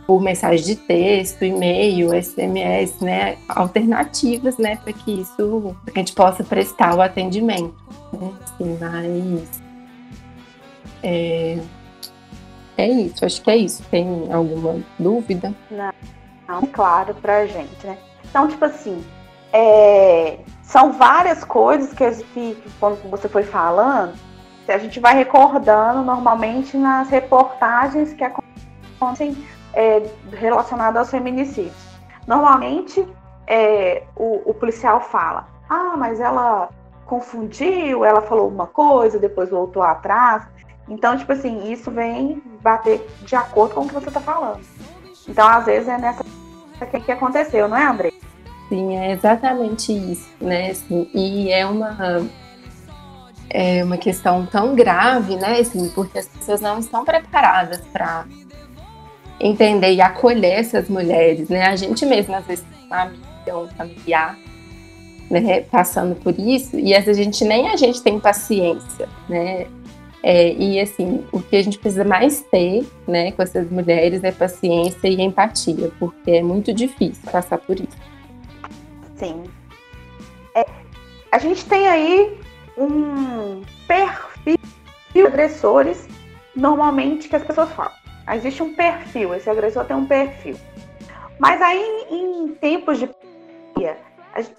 Speaker 3: por mensagem de texto, e-mail, SMS, né, alternativas, né, para que isso, para que a gente possa prestar o atendimento, né, assim, mas é, é isso, acho que é isso. Tem alguma dúvida?
Speaker 2: Não, não claro pra gente, né? Então, tipo assim, é, são várias coisas que, que, quando você foi falando, a gente vai recordando normalmente nas reportagens que acontecem é, relacionadas aos feminicídios. Normalmente, é, o, o policial fala: ah, mas ela confundiu, ela falou uma coisa, depois voltou atrás. Então, tipo assim, isso vem bater de acordo com o que você está falando. Então, às vezes, é nessa que aconteceu, não é, André?
Speaker 3: Sim, é exatamente isso, né? Assim, e é uma é uma questão tão grave, né? Assim, porque as pessoas não estão preparadas para entender e acolher essas mulheres, né? A gente mesmo, às vezes, uma amiga, um familiar, né, passando por isso, e às vezes a gente nem a gente tem paciência, né? É, e assim, o que a gente precisa mais ter, né, com essas mulheres é paciência e empatia, porque é muito difícil passar por isso.
Speaker 2: Sim. É, a gente tem aí um perfil de agressores, normalmente, que as pessoas falam. Existe um perfil, esse agressor tem um perfil. Mas aí, em tempos de pandemia,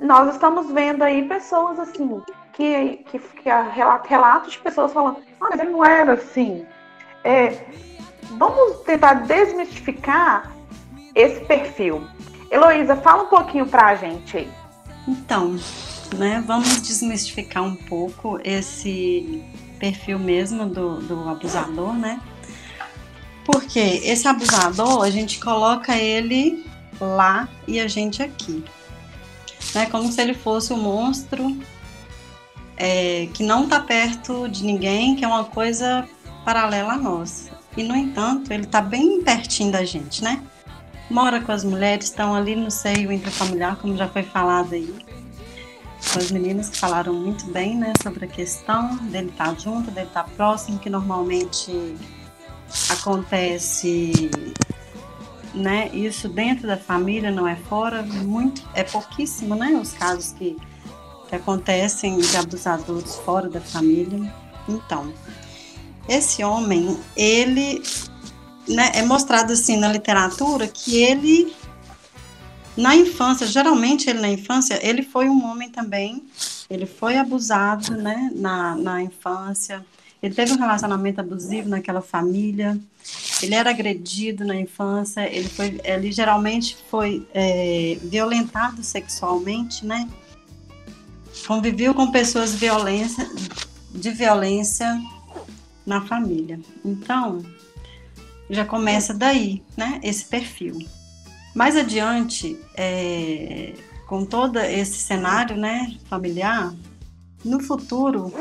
Speaker 2: nós estamos vendo aí pessoas assim, que, que, que relatos de pessoas falando, ah, mas ele não era assim. É, vamos tentar desmistificar esse perfil. Heloísa, fala um pouquinho pra gente aí.
Speaker 4: Então, né, vamos desmistificar um pouco esse perfil mesmo do, do abusador, né? Porque esse abusador, a gente coloca ele lá e a gente aqui. Né? Como se ele fosse um monstro é, que não está perto de ninguém, que é uma coisa paralela a nós. E, no entanto, ele está bem pertinho da gente, né? Mora com as mulheres, estão ali no seio intrafamiliar, como já foi falado aí. Com as meninas que falaram muito bem, né, sobre a questão dele estar tá junto, dele estar tá próximo, que normalmente acontece, né, isso dentro da família, não é fora, muito, é pouquíssimo, né, os casos que que acontecem de abusadores fora da família. Então, esse homem, ele né, é mostrado assim na literatura que ele na infância, geralmente ele na infância, ele foi um homem também, ele foi abusado, né, na, na infância, ele teve um relacionamento abusivo naquela família, ele era agredido na infância, ele foi, ele geralmente foi é, violentado sexualmente, né, conviveu com pessoas violência, de violência na família. Então, já começa daí, né? Esse perfil. Mais adiante, é, com todo esse cenário, né, familiar, no futuro,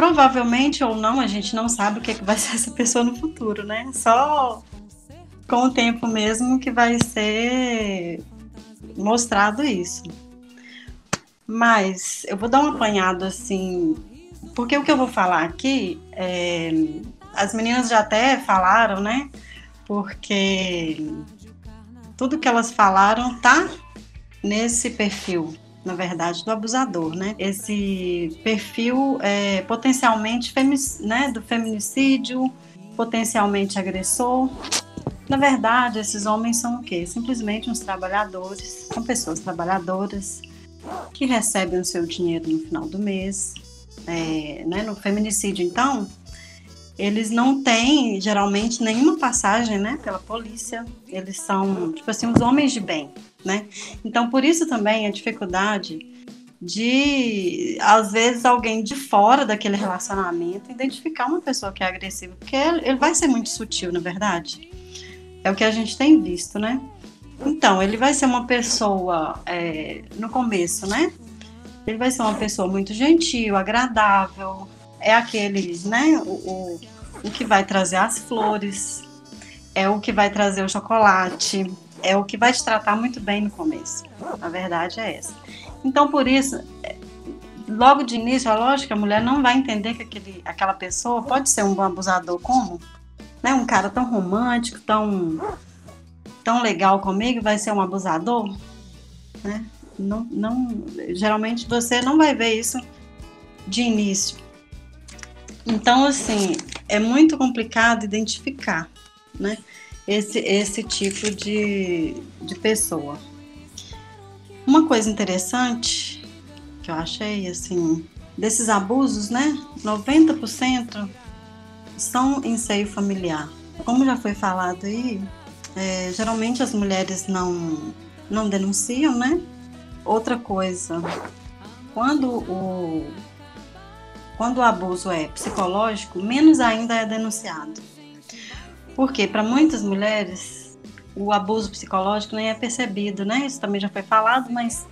Speaker 4: provavelmente ou não, a gente não sabe o que, é que vai ser essa pessoa no futuro, né? Só com o tempo mesmo que vai ser mostrado isso. Mas eu vou dar um apanhado assim, porque o que eu vou falar aqui, é, as meninas já até falaram, né? Porque tudo que elas falaram tá nesse perfil, na verdade, do abusador, né? Esse perfil é, potencialmente né, do feminicídio, potencialmente agressor. Na verdade, esses homens são o quê? Simplesmente uns trabalhadores, são pessoas trabalhadoras que recebem o seu dinheiro no final do mês. É, né, no feminicídio, então, eles não têm geralmente nenhuma passagem, né, pela polícia. Eles são, tipo assim, os homens de bem, né? Então, por isso também a dificuldade de, às vezes, alguém de fora daquele relacionamento identificar uma pessoa que é agressiva, porque ele vai ser muito sutil, na verdade. É o que a gente tem visto, né? Então, ele vai ser uma pessoa, é, no começo, né? ele vai ser uma pessoa muito gentil, agradável, é aquele, né, o, o, o que vai trazer as flores, é o que vai trazer o chocolate, é o que vai te tratar muito bem no começo. A verdade é essa. Então, por isso, logo de início, é lógico que a mulher não vai entender que aquele, aquela pessoa pode ser um bom abusador como, né, um cara tão romântico, tão tão legal comigo, vai ser um abusador, né? Não, não, geralmente você não vai ver isso de início. Então, assim, é muito complicado identificar, né? Esse, esse tipo de, de pessoa. Uma coisa interessante que eu achei, assim, desses abusos, né? 90% são em seio familiar. Como já foi falado aí, é, geralmente as mulheres não, não denunciam, né? Outra coisa, quando o, quando o abuso é psicológico, menos ainda é denunciado. Porque para muitas mulheres o abuso psicológico nem é percebido, né? Isso também já foi falado, mas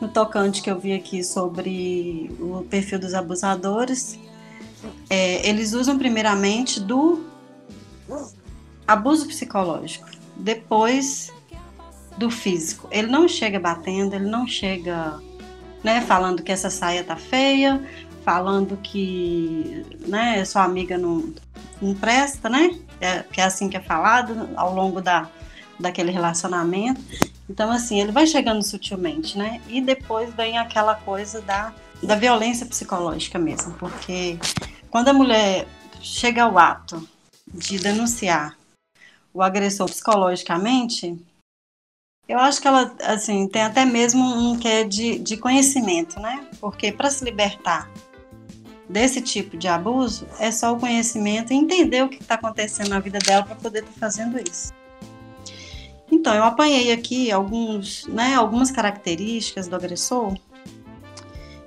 Speaker 4: no tocante que eu vi aqui sobre o perfil dos abusadores, é, eles usam primeiramente do abuso psicológico, depois do físico. Ele não chega batendo, ele não chega né, falando que essa saia tá feia, falando que né, sua amiga não, não presta, né? É, que é assim que é falado ao longo da, daquele relacionamento. Então, assim, ele vai chegando sutilmente, né? E depois vem aquela coisa da, da violência psicológica mesmo, porque quando a mulher chega ao ato de denunciar o agressor psicologicamente, eu acho que ela, assim, tem até mesmo um quê de, de conhecimento, né? Porque para se libertar desse tipo de abuso é só o conhecimento e entender o que está acontecendo na vida dela para poder estar tá fazendo isso. Então, eu apanhei aqui alguns, né, algumas características do agressor.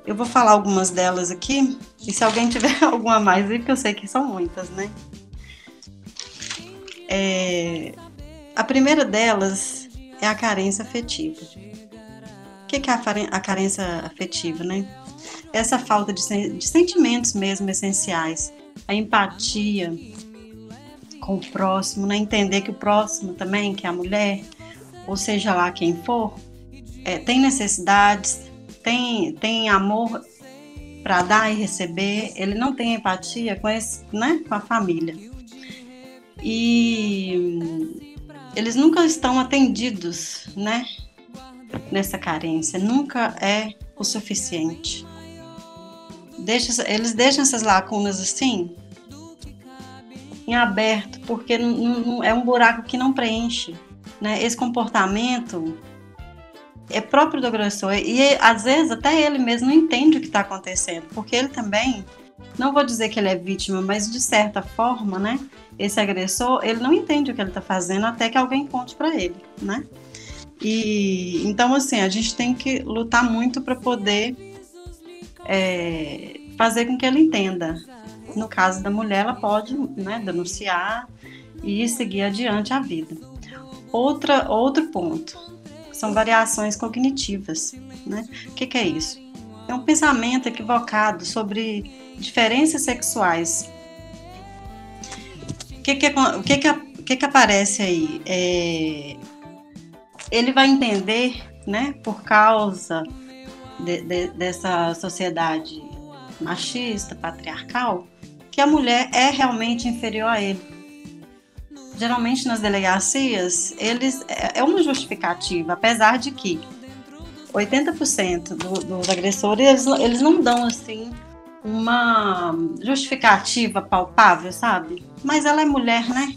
Speaker 4: Eu vou falar algumas delas aqui, e se alguém tiver *laughs* alguma mais porque eu sei que são muitas, né? É, a primeira delas é a carência afetiva. O que é a carência afetiva, né? Essa falta de, de sentimentos mesmo essenciais, a empatia com o próximo, né? entender que o próximo também, que é a mulher, ou seja lá quem for, é, tem necessidades, tem, tem amor para dar e receber, ele não tem empatia com, esse, né, com a família. E eles nunca estão atendidos, né, nessa carência, nunca é o suficiente deixa, eles deixam essas lacunas assim em aberto, porque não, não, é um buraco que não preenche. Né? Esse comportamento é próprio do agressor e às vezes até ele mesmo não entende o que está acontecendo, porque ele também, não vou dizer que ele é vítima, mas de certa forma, né? Esse agressor, ele não entende o que ele está fazendo até que alguém conte para ele, né? E então assim a gente tem que lutar muito para poder é, fazer com que ele entenda. No caso da mulher, ela pode né, denunciar e seguir adiante a vida. Outra, outro ponto são variações cognitivas. Né? O que, que é isso? É um pensamento equivocado sobre diferenças sexuais. O que, que, o que, que, que, que aparece aí? É, ele vai entender, né, por causa de, de, dessa sociedade machista, patriarcal, que a mulher é realmente inferior a ele. Geralmente nas delegacias, eles é, é uma justificativa, apesar de que 80% do, dos agressores eles, eles não dão assim uma justificativa palpável, sabe? Mas ela é mulher, né?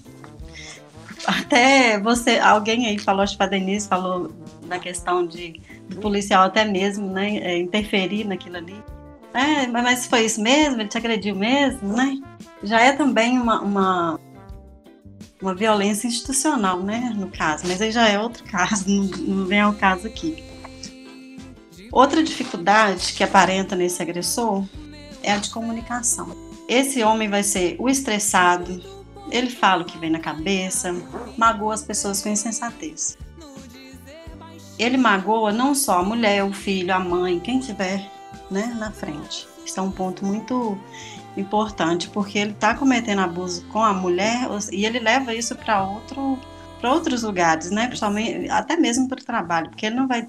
Speaker 4: Até você, alguém aí falou, acho que a Denise falou da questão de do policial até mesmo, né, é, interferir naquilo ali. É, mas foi isso mesmo? Ele te agrediu mesmo, né? Já é também uma, uma, uma violência institucional, né, no caso. Mas aí já é outro caso, *laughs* não, não vem ao caso aqui. Outra dificuldade que aparenta nesse agressor é a de comunicação. Esse homem vai ser o estressado, ele fala o que vem na cabeça, magoa as pessoas com insensatez ele magoa não só a mulher, o filho, a mãe, quem tiver né, na frente. Isso é um ponto muito importante, porque ele está cometendo abuso com a mulher e ele leva isso para outro para outros lugares, né? Principalmente até mesmo para o trabalho, porque ele não vai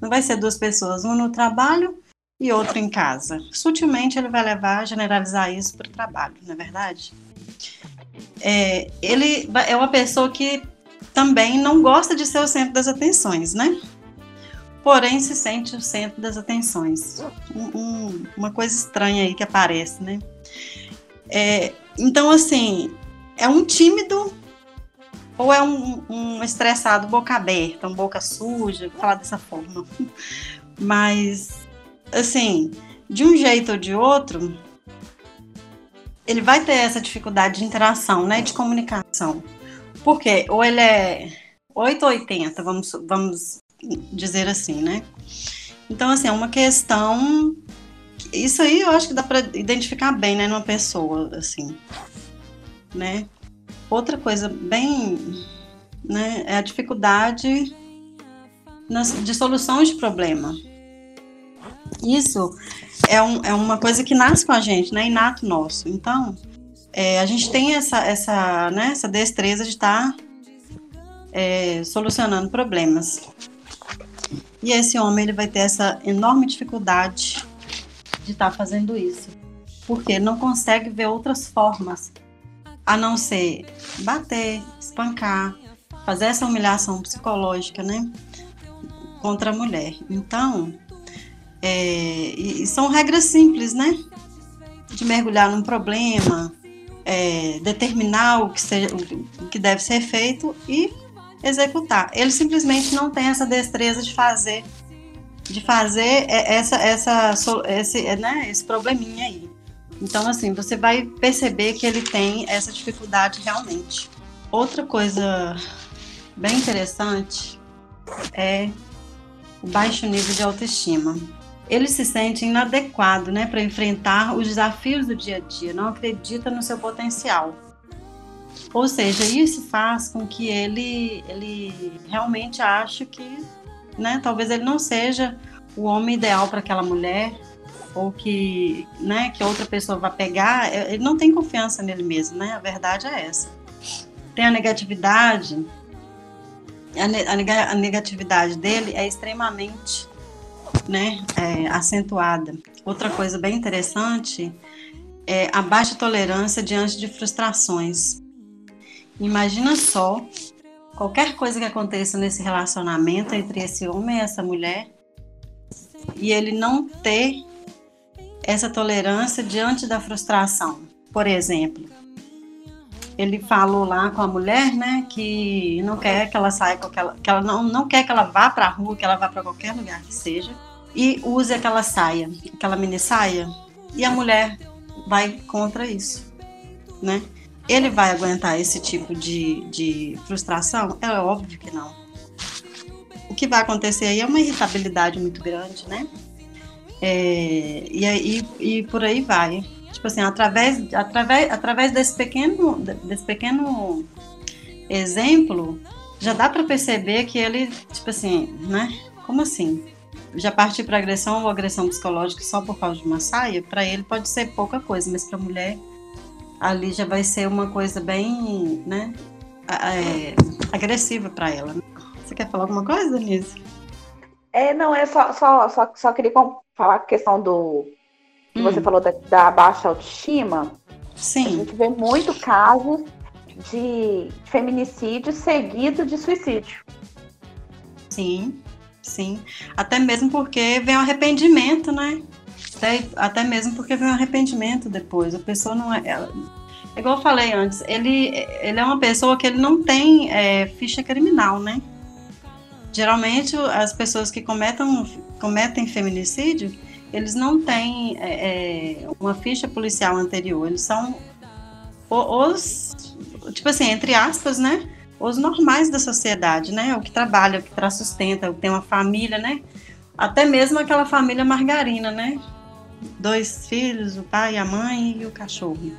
Speaker 4: não vai ser duas pessoas, um no trabalho e outro em casa. Sutilmente ele vai levar, generalizar isso para o trabalho, não é verdade? É, ele é uma pessoa que também não gosta de ser o centro das atenções, né? Porém, se sente o centro das atenções. Um, um, uma coisa estranha aí que aparece, né? É, então, assim, é um tímido ou é um, um estressado boca aberta, um boca suja, falar dessa forma. *laughs* Mas, assim, de um jeito ou de outro, ele vai ter essa dificuldade de interação, né, de comunicação. Porque ou ele é 8 ou 80, vamos, vamos dizer assim, né? Então, assim, é uma questão. Isso aí eu acho que dá para identificar bem, né, numa pessoa, assim, né? Outra coisa bem, né, é a dificuldade nas, de solução de problema. Isso é, um, é uma coisa que nasce com a gente, né, inato nosso. Então, é, a gente tem essa, essa, né, essa destreza de estar tá, é, solucionando problemas. E esse homem ele vai ter essa enorme dificuldade de estar tá fazendo isso, porque não consegue ver outras formas a não ser bater, espancar, fazer essa humilhação psicológica, né, contra a mulher. Então, é, e são regras simples, né, de mergulhar num problema, é, determinar o que, seja, o que deve ser feito e executar. Ele simplesmente não tem essa destreza de fazer de fazer essa essa esse, né, esse probleminha aí. Então assim, você vai perceber que ele tem essa dificuldade realmente. Outra coisa bem interessante é o baixo nível de autoestima. Ele se sente inadequado, né, para enfrentar os desafios do dia a dia, não acredita no seu potencial. Ou seja, isso faz com que ele, ele realmente ache que, né, talvez ele não seja o homem ideal para aquela mulher, ou que, né, que outra pessoa vai pegar, é, ele não tem confiança nele mesmo, né? A verdade é essa. Tem a negatividade, a, negatividade dele é extremamente, né, é, acentuada. Outra coisa bem interessante é a baixa tolerância diante de frustrações. Imagina só qualquer coisa que aconteça nesse relacionamento entre esse homem e essa mulher e ele não ter essa tolerância diante da frustração. Por exemplo, ele falou lá com a mulher, né, que não quer que ela saia com aquela, que ela não, não quer que ela vá para a rua, que ela vá para qualquer lugar que seja, e use aquela saia, aquela mini saia, e a mulher vai contra isso, né? ele vai aguentar esse tipo de, de frustração? É óbvio que não. O que vai acontecer aí é uma irritabilidade muito grande, né? É, e, aí, e por aí vai. Tipo assim, através, através, através desse pequeno, desse pequeno exemplo, já dá para perceber que ele, tipo assim, né? Como assim? Já partir para agressão ou agressão psicológica só por causa de uma saia, para ele pode ser pouca coisa, mas para mulher ali já vai ser uma coisa bem, né, é, agressiva para ela. Você quer falar alguma coisa, Denise?
Speaker 2: É, não, é só, só, só, só queria falar a questão do hum. você falou da, da, baixa autoestima.
Speaker 4: Sim. A
Speaker 2: gente vê muito casos de feminicídio seguido de suicídio.
Speaker 4: Sim, sim. Até mesmo porque vem o arrependimento, né? Até, até mesmo porque vem um arrependimento depois. A pessoa não é. Ela, igual eu falei antes, ele, ele é uma pessoa que ele não tem é, ficha criminal, né? Geralmente, as pessoas que cometam, cometem feminicídio, eles não têm é, é uma ficha policial anterior. Eles são os, tipo assim, entre aspas, né? Os normais da sociedade, né? O que trabalha, o que traz sustenta, o que tem uma família, né? Até mesmo aquela família margarina, né? dois filhos, o pai, a mãe e o cachorro.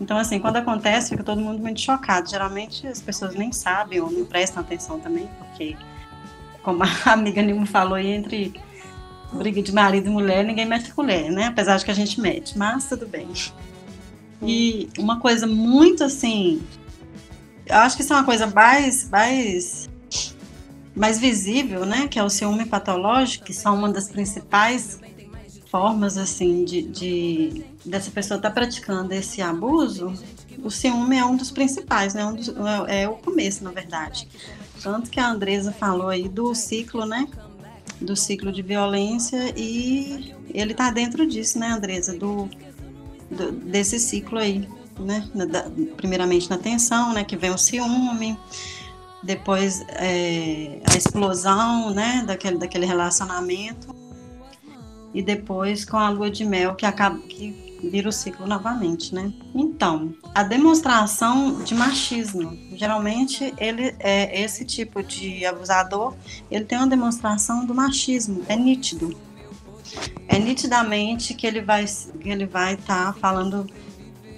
Speaker 4: Então, assim, quando acontece, fica todo mundo muito chocado. Geralmente as pessoas nem sabem ou não prestam atenção também, porque, como a *laughs* amiga Nilma falou, entre briga de marido e mulher, ninguém mete colher, né? Apesar de que a gente mete, mas tudo bem. E uma coisa muito assim, eu acho que isso é uma coisa mais, mais, mais visível, né? Que é o ciúme patológico, que são uma das principais formas assim de, de dessa pessoa estar tá praticando esse abuso. O ciúme é um dos principais, né? Um dos, é, é o começo, na verdade. Tanto que a Andresa falou aí do ciclo, né? Do ciclo de violência e ele está dentro disso, né, Andresa? Do, do, desse ciclo aí, né? Da, primeiramente na tensão, né? Que vem o ciúme, depois é, a explosão, né? Daquele, daquele relacionamento e depois com a lua de mel que acaba que vira o ciclo novamente, né? Então, a demonstração de machismo, geralmente ele é esse tipo de abusador, ele tem uma demonstração do machismo, é nítido. É nitidamente que ele vai que ele vai estar tá falando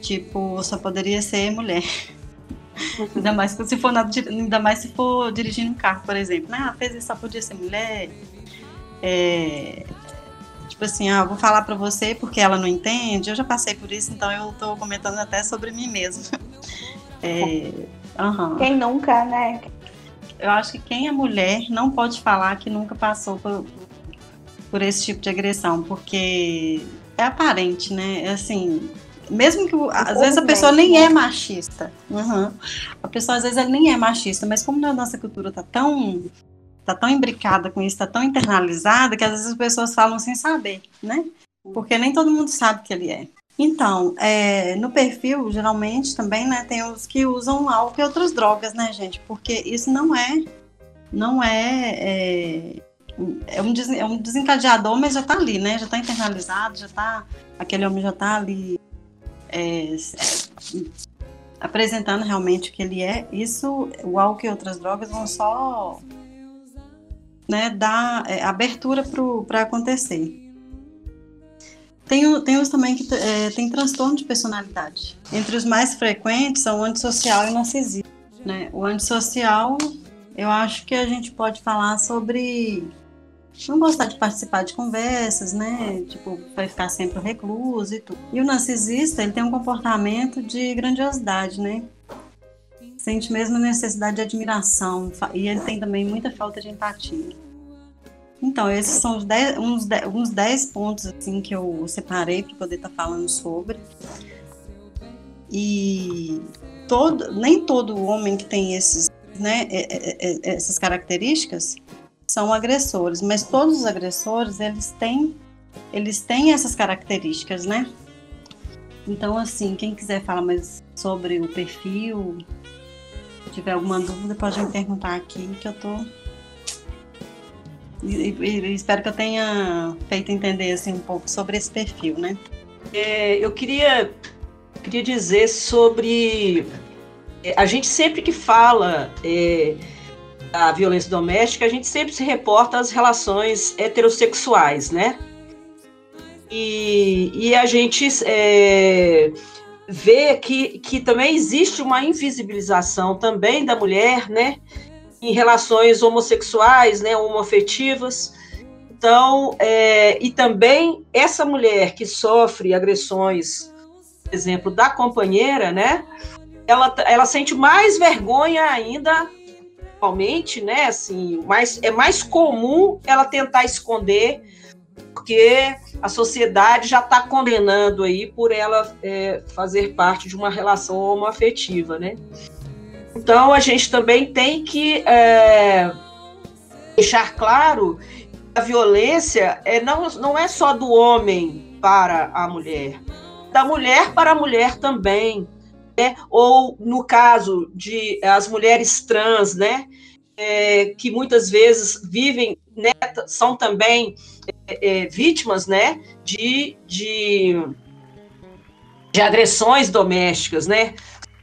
Speaker 4: tipo, só poderia ser mulher. *laughs* ainda mais se for ainda mais se for dirigindo um carro, por exemplo. Ah, fez isso, só podia ser mulher. É, tipo assim, ah, vou falar para você porque ela não entende. Eu já passei por isso, então eu tô comentando até sobre mim mesma. *laughs*
Speaker 2: É, uhum. Quem nunca, né?
Speaker 4: Eu acho que quem é mulher não pode falar que nunca passou por, por esse tipo de agressão, porque é aparente, né? É assim, mesmo que às vezes a pessoa nem é machista, uhum. a pessoa às vezes ela nem é machista, mas como na nossa cultura tá tão tá tão imbricada com isso, tá tão internalizada, que às vezes as pessoas falam sem saber, né? Porque nem todo mundo sabe que ele é. Então, é, no perfil, geralmente também, né, tem os que usam álcool e outras drogas, né, gente? Porque isso não é, não é, é, é, um, é um desencadeador, mas já tá ali, né? Já tá internalizado, já tá, aquele homem já tá ali é, apresentando realmente o que ele é. Isso, o álcool e outras drogas vão só né, dar é, abertura para acontecer. Tem, tem os também que é, tem transtorno de personalidade. Entre os mais frequentes são o antissocial e o narcisismo. Né? O antissocial, eu acho que a gente pode falar sobre não gostar de participar de conversas, né? Tipo, vai ficar sempre recluso e tudo. E o narcisista, ele tem um comportamento de grandiosidade, né? Sente mesmo necessidade de admiração e ele tem também muita falta de empatia. Então, esses são os dez, uns, dez, uns pontos assim que eu separei para poder estar tá falando sobre. E todo, nem todo homem que tem esses, né, essas características são agressores, mas todos os agressores eles têm, eles têm essas características, né? Então, assim, quem quiser falar mais sobre o perfil, tiver alguma dúvida, pode me perguntar aqui que eu tô. E, e, espero que eu tenha feito entender assim, um pouco sobre esse perfil, né?
Speaker 6: É, eu queria, queria dizer sobre. É, a gente sempre que fala é, da violência doméstica, a gente sempre se reporta às relações heterossexuais, né? E, e a gente é, vê que, que também existe uma invisibilização também da mulher, né, em relações homossexuais, né, homoafetivas. Então, é, e também essa mulher que sofre agressões, por exemplo, da companheira, né, ela, ela sente mais vergonha ainda, atualmente, né, assim, mais, é mais comum ela tentar esconder porque a sociedade já está condenando aí por ela é, fazer parte de uma relação homoafetiva, né? Então a gente também tem que é, deixar claro que a violência é, não, não é só do homem para a mulher, da mulher para a mulher também, né? Ou no caso de as mulheres trans, né? É, que muitas vezes vivem, né, são também é, vítimas, né, de, de, de agressões domésticas, né,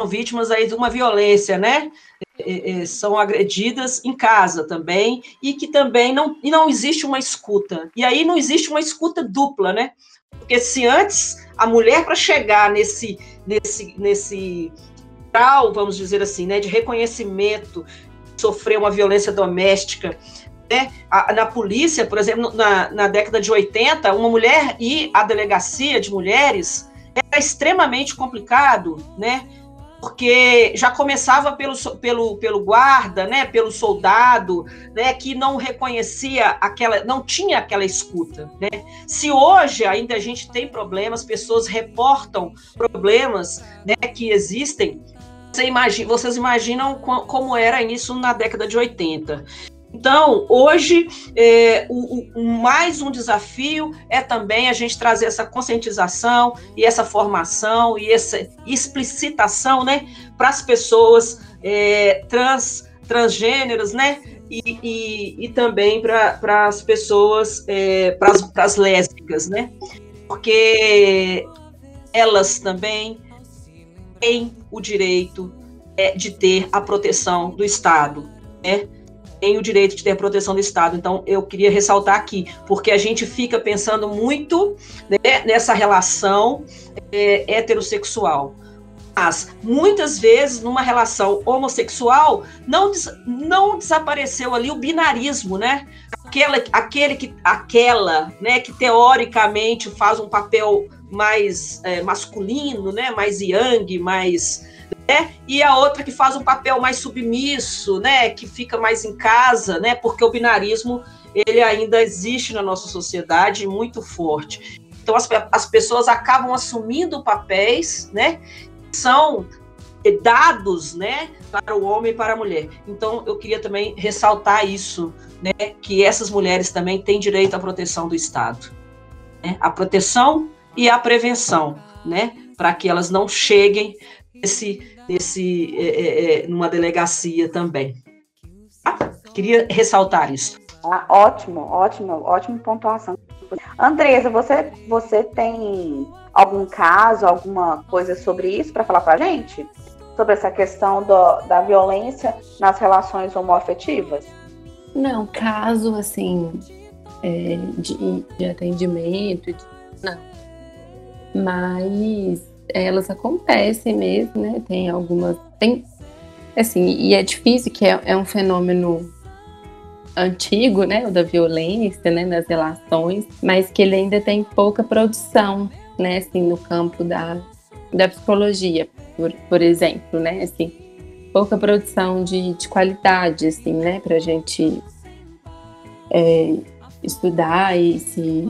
Speaker 6: vítimas aí de uma violência, né, é, é, são agredidas em casa também, e que também não, e não existe uma escuta. E aí não existe uma escuta dupla, né? Porque se antes a mulher, para chegar nesse, nesse, nesse grau, vamos dizer assim, né, de reconhecimento, sofrer uma violência doméstica, né? A, na polícia, por exemplo, na, na década de 80, uma mulher ir à delegacia de mulheres era extremamente complicado, né? Porque já começava pelo, pelo, pelo guarda, né, pelo soldado, né, que não reconhecia aquela, não tinha aquela escuta, né? Se hoje ainda a gente tem problemas, pessoas reportam problemas, né, que existem, você imagina, vocês imaginam como era isso na década de 80. Então, hoje, é, o, o, mais um desafio é também a gente trazer essa conscientização e essa formação e essa explicitação né, para as pessoas é, trans, transgêneros, né? E, e, e também para as pessoas, é, para as lésbicas, né? Porque elas também têm o direito é, de ter a proteção do Estado, né? Tem o direito de ter proteção do Estado. Então, eu queria ressaltar aqui, porque a gente fica pensando muito né, nessa relação é, heterossexual. Mas, muitas vezes, numa relação homossexual, não, des, não desapareceu ali o binarismo, né? Aquela, aquele que, aquela, né, que teoricamente faz um papel mais é, masculino, né, mais yang, mais né? E a outra que faz um papel mais submisso, né? Que fica mais em casa, né? Porque o binarismo ele ainda existe na nossa sociedade muito forte. Então as, as pessoas acabam assumindo papéis, né? Que são dados, né, para o homem e para a mulher. Então eu queria também ressaltar isso, né, que essas mulheres também têm direito à proteção do Estado, né? A proteção e a prevenção, né, para que elas não cheguem nesse, nesse, é, é, é, numa delegacia também. Ah, queria ressaltar isso.
Speaker 2: Ah, ótimo, ótimo, ótima pontuação. Andresa, você, você tem algum caso, alguma coisa sobre isso para falar para a gente? Sobre essa questão do, da violência nas relações homoafetivas?
Speaker 3: Não, caso assim é, de, de atendimento, de, não. Mas elas acontecem mesmo, né? Tem algumas. Tem, assim, e é difícil, que é, é um fenômeno antigo, né? O da violência, né? Das relações, mas que ele ainda tem pouca produção, né? Assim, no campo da, da psicologia, por, por exemplo, né? Assim, pouca produção de, de qualidade, assim, né? Pra gente é, estudar e se.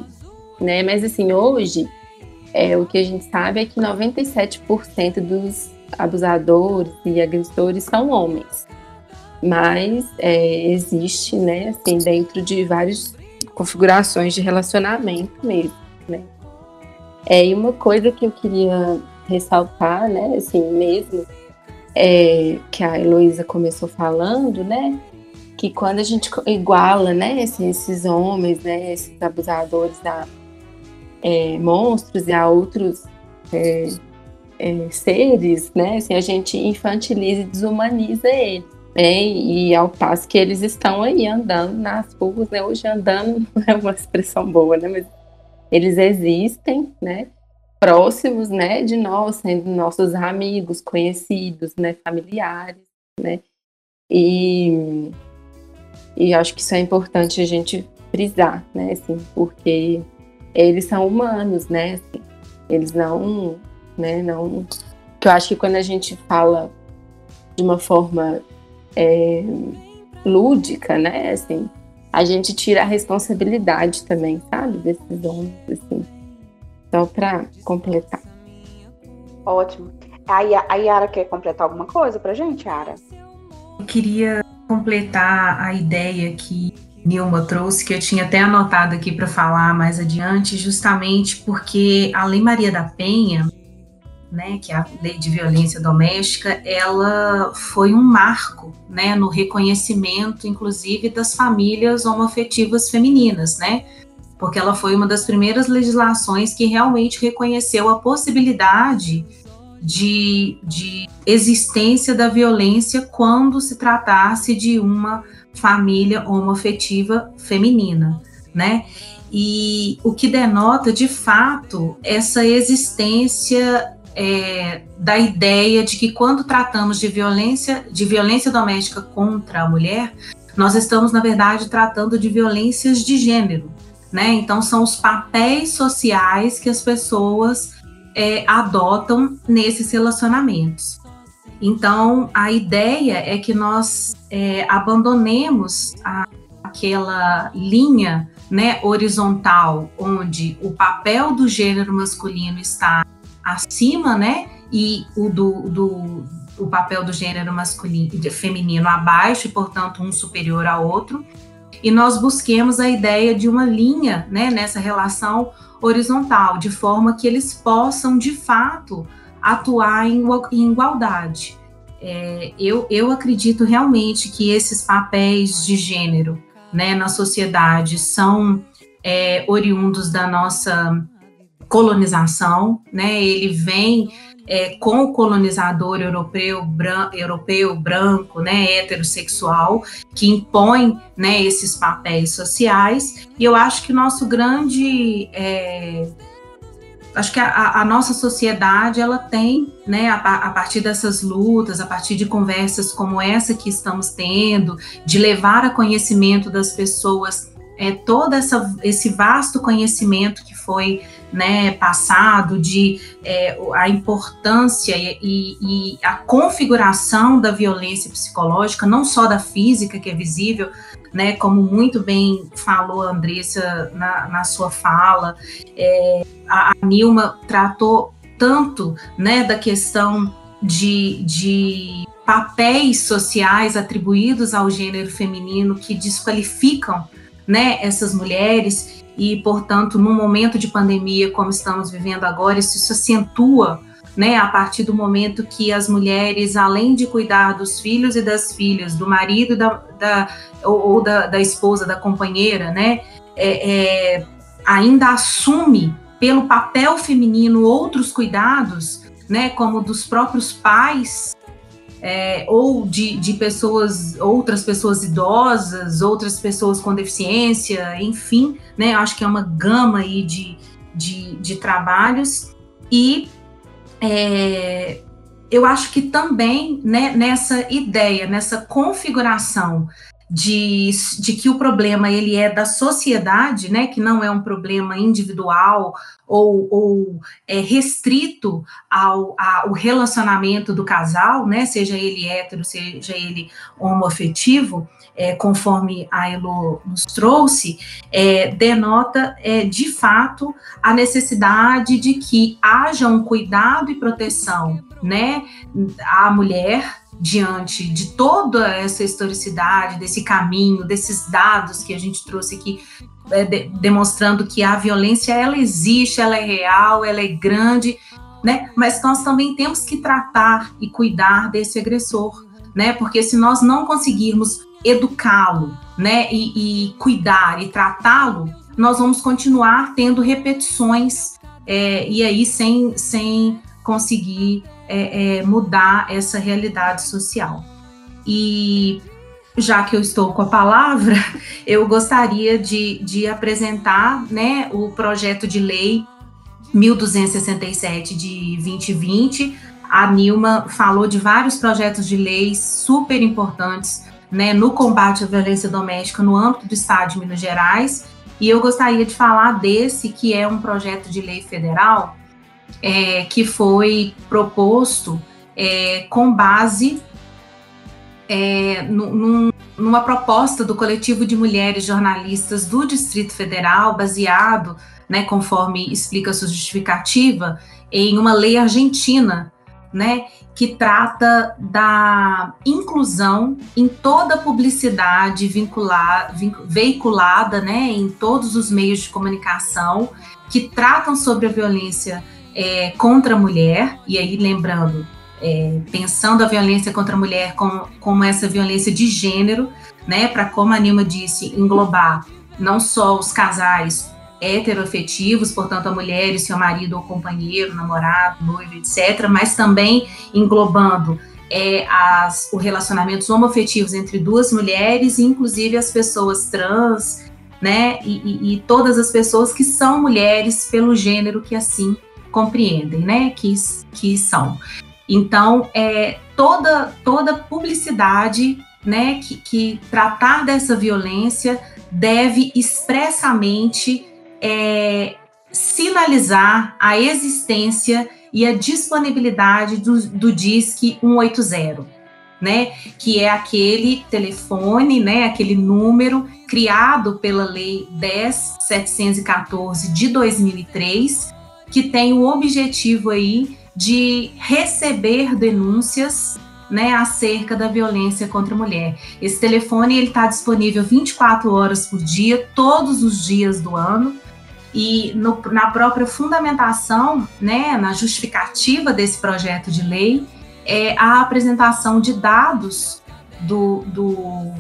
Speaker 3: Né? Mas, assim, hoje é, o que a gente sabe é que 97% dos abusadores e agressores são homens. Mas é, existe, né, assim, dentro de várias configurações de relacionamento mesmo, né. É, e uma coisa que eu queria ressaltar, né, assim, mesmo, é, que a Heloísa começou falando, né, que quando a gente iguala, né, assim, esses homens, né, esses abusadores da é, monstros e a outros é, é, seres, né? Assim, a gente infantiliza e desumaniza eles. Né? E ao passo que eles estão aí andando nas ruas, né? Hoje andando *laughs* não é uma expressão boa, né? Mas eles existem, né? Próximos, né? De nós, sendo nossos amigos, conhecidos, né? Familiares, né? E, e acho que isso é importante a gente frisar, né? Assim, porque eles são humanos, né? Assim, eles não, né? Não. Que eu acho que quando a gente fala de uma forma é, lúdica, né? Assim, a gente tira a responsabilidade também, sabe? Desses homens, assim. Só para completar.
Speaker 2: Ótimo. A Yara quer completar alguma coisa pra gente, Yara?
Speaker 5: Eu queria completar a ideia que Nilma trouxe, que eu tinha até anotado aqui para falar mais adiante, justamente porque a Lei Maria da Penha, né, que é a Lei de Violência Doméstica, ela foi um marco, né, no reconhecimento, inclusive, das famílias homoafetivas femininas, né, porque ela foi uma das primeiras legislações que realmente reconheceu a possibilidade de, de existência da violência quando se tratasse de uma família homoafetiva feminina, né? E o que denota, de fato, essa existência é, da ideia de que quando tratamos de violência, de violência doméstica contra a mulher, nós estamos, na verdade, tratando de violências de gênero, né? Então, são os papéis sociais que as pessoas é, adotam nesses relacionamentos. Então, a ideia é que nós é, abandonemos a, aquela linha né, horizontal, onde o papel do gênero masculino está acima, né, e o do, do o papel do gênero masculino, feminino abaixo e, portanto, um superior ao outro. E nós busquemos a ideia de uma linha, né, nessa relação horizontal, de forma que eles possam, de fato, atuar em, em igualdade. É, eu, eu acredito realmente que esses papéis de gênero né, na sociedade são é, oriundos da nossa colonização, né? Ele vem é, com o colonizador europeu, bran europeu branco, né, heterossexual, que impõe né, esses papéis sociais. E eu acho que o nosso grande é, acho que a, a, nossa sociedade ela tem, né, a, a, partir dessas lutas, a partir de conversas como essa que estamos tendo, de levar a conhecimento das pessoas é, todo essa, esse vasto conhecimento que foi né, passado de é, a importância e, e, a configuração da violência psicológica, não só da física que é visível, né, como muito bem falou a Andressa na, na sua fala, é, a, a Nilma tratou tanto né, da questão de, de papéis sociais atribuídos ao gênero feminino que desqualificam né, essas mulheres e, portanto, num momento de pandemia como estamos vivendo agora, isso se acentua né, a partir do momento que as mulheres, além de cuidar dos filhos e das filhas, do marido da, da ou, ou da, da, esposa, da companheira, né, é, é, ainda assume pelo papel feminino outros cuidados, né, como dos próprios pais, é, ou de, de pessoas, outras pessoas idosas, outras pessoas com deficiência, enfim, né, acho que é uma gama aí de, de, de trabalhos, e é, eu acho que também né, nessa ideia, nessa configuração de, de que o problema ele é da sociedade, né, que não é um problema individual ou, ou é restrito ao, ao relacionamento do casal, né, seja ele hétero, seja ele homoafetivo, é, conforme a Elo nos trouxe, é, denota é, de fato a necessidade de que haja um cuidado e proteção, né, à mulher diante de toda essa historicidade, desse caminho, desses dados que a gente trouxe aqui, é, de, demonstrando que a violência ela existe, ela é real, ela é grande, né? Mas nós também temos que tratar e cuidar desse agressor, né? Porque se nós não conseguirmos educá-lo, né, e, e cuidar e tratá-lo, nós vamos continuar tendo repetições é, e aí sem, sem conseguir é, é, mudar essa realidade social. E já que eu estou com a palavra, *laughs* eu gostaria de, de apresentar né, o projeto de lei 1267 de 2020. A Nilma falou de vários projetos de leis super importantes né, no combate à violência doméstica no âmbito do Estado de Minas Gerais. E eu gostaria de falar desse, que é um projeto de lei federal é, que foi proposto é, com base é, num, numa proposta do coletivo de mulheres jornalistas do Distrito Federal, baseado, né, conforme explica a sua justificativa, em uma lei argentina, né, que trata da inclusão em toda publicidade vincular, veiculada, né, em todos os meios de comunicação que tratam sobre a violência é, contra a mulher, e aí lembrando, é, pensando a violência contra a mulher como, como essa violência de gênero, né, para como a Nilma disse, englobar não só os casais heteroafetivos, portanto a mulher e seu marido ou companheiro, namorado, noivo, etc., mas também englobando é, as, os relacionamentos homoafetivos entre duas mulheres, inclusive as pessoas trans, né, e, e, e todas as pessoas que são mulheres pelo gênero que assim compreendem, né, que, que são. Então, é, toda, toda publicidade né, que, que tratar dessa violência deve expressamente é, sinalizar a existência e a disponibilidade do, do DISC 180, né, que é aquele telefone, né, aquele número criado pela Lei 10.714 de 2003, que tem o objetivo aí de receber denúncias né, acerca da violência contra a mulher. Esse telefone ele está disponível 24 horas por dia, todos os dias do ano. E no, na própria fundamentação, né, na justificativa desse projeto de lei, é a apresentação de dados do, do,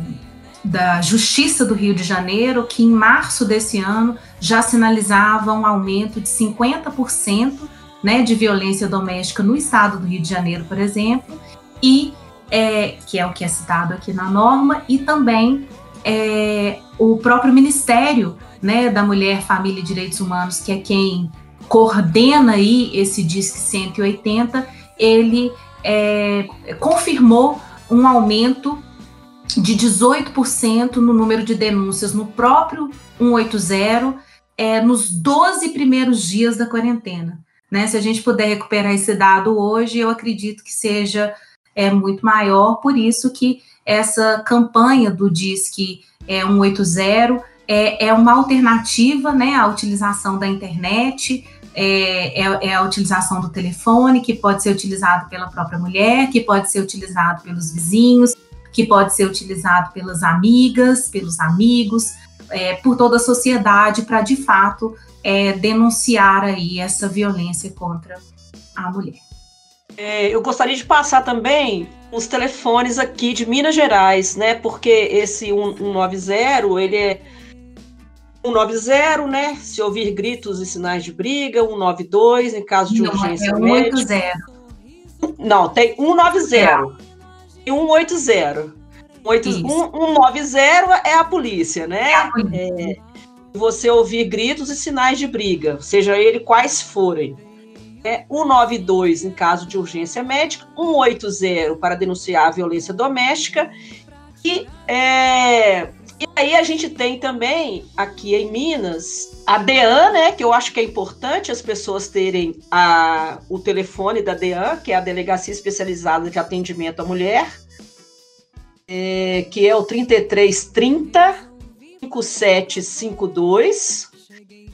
Speaker 5: da Justiça do Rio de Janeiro, que em março desse ano já sinalizava um aumento de 50% né, de violência doméstica no estado do Rio de Janeiro, por exemplo, e é, que é o que é citado aqui na norma, e também é, o próprio Ministério né, da Mulher, Família e Direitos Humanos, que é quem coordena aí esse DISC 180, ele é, confirmou um aumento de 18% no número de denúncias no próprio 180 é, nos 12 primeiros dias da quarentena. Né? Se a gente puder recuperar esse dado hoje, eu acredito que seja é muito maior, por isso que essa campanha do Disque é, 180 é, é uma alternativa né, à utilização da internet, é, é, é, a utilização do telefone, que pode ser utilizado pela própria mulher, que pode ser utilizado pelos vizinhos, que pode ser utilizado pelas amigas, pelos amigos, é, por toda a sociedade, para de fato é, denunciar aí essa violência contra a mulher.
Speaker 6: É, eu gostaria de passar também os telefones aqui de Minas Gerais, né? Porque esse 190, ele é 190, né? Se ouvir gritos e sinais de briga, 192 em caso de Não, urgência é médica. Não, tem 190 é. e 180. 190 é a polícia, né? É a polícia. É, você ouvir gritos e sinais de briga, seja ele quais forem é 192 em caso de urgência médica, 180 para denunciar a violência doméstica e é, e aí a gente tem também aqui em Minas a DEAN, né, que eu acho que é importante as pessoas terem a, o telefone da DEAN, que é a Delegacia Especializada de Atendimento à Mulher, é, que é o 3330 5752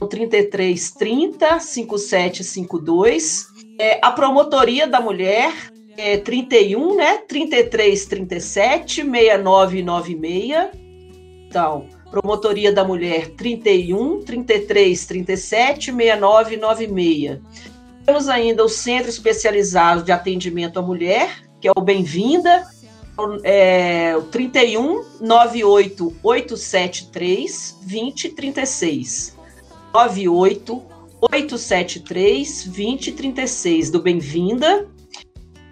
Speaker 6: 3330 5752. É, a promotoria da mulher é 31, né? 3337 6996. Então, promotoria da mulher 31 33 37 6996. Temos ainda o Centro Especializado de Atendimento à Mulher, que é o Bem-vinda, é, 31 98 873 2036. 98 873 2036 do Bem-vinda.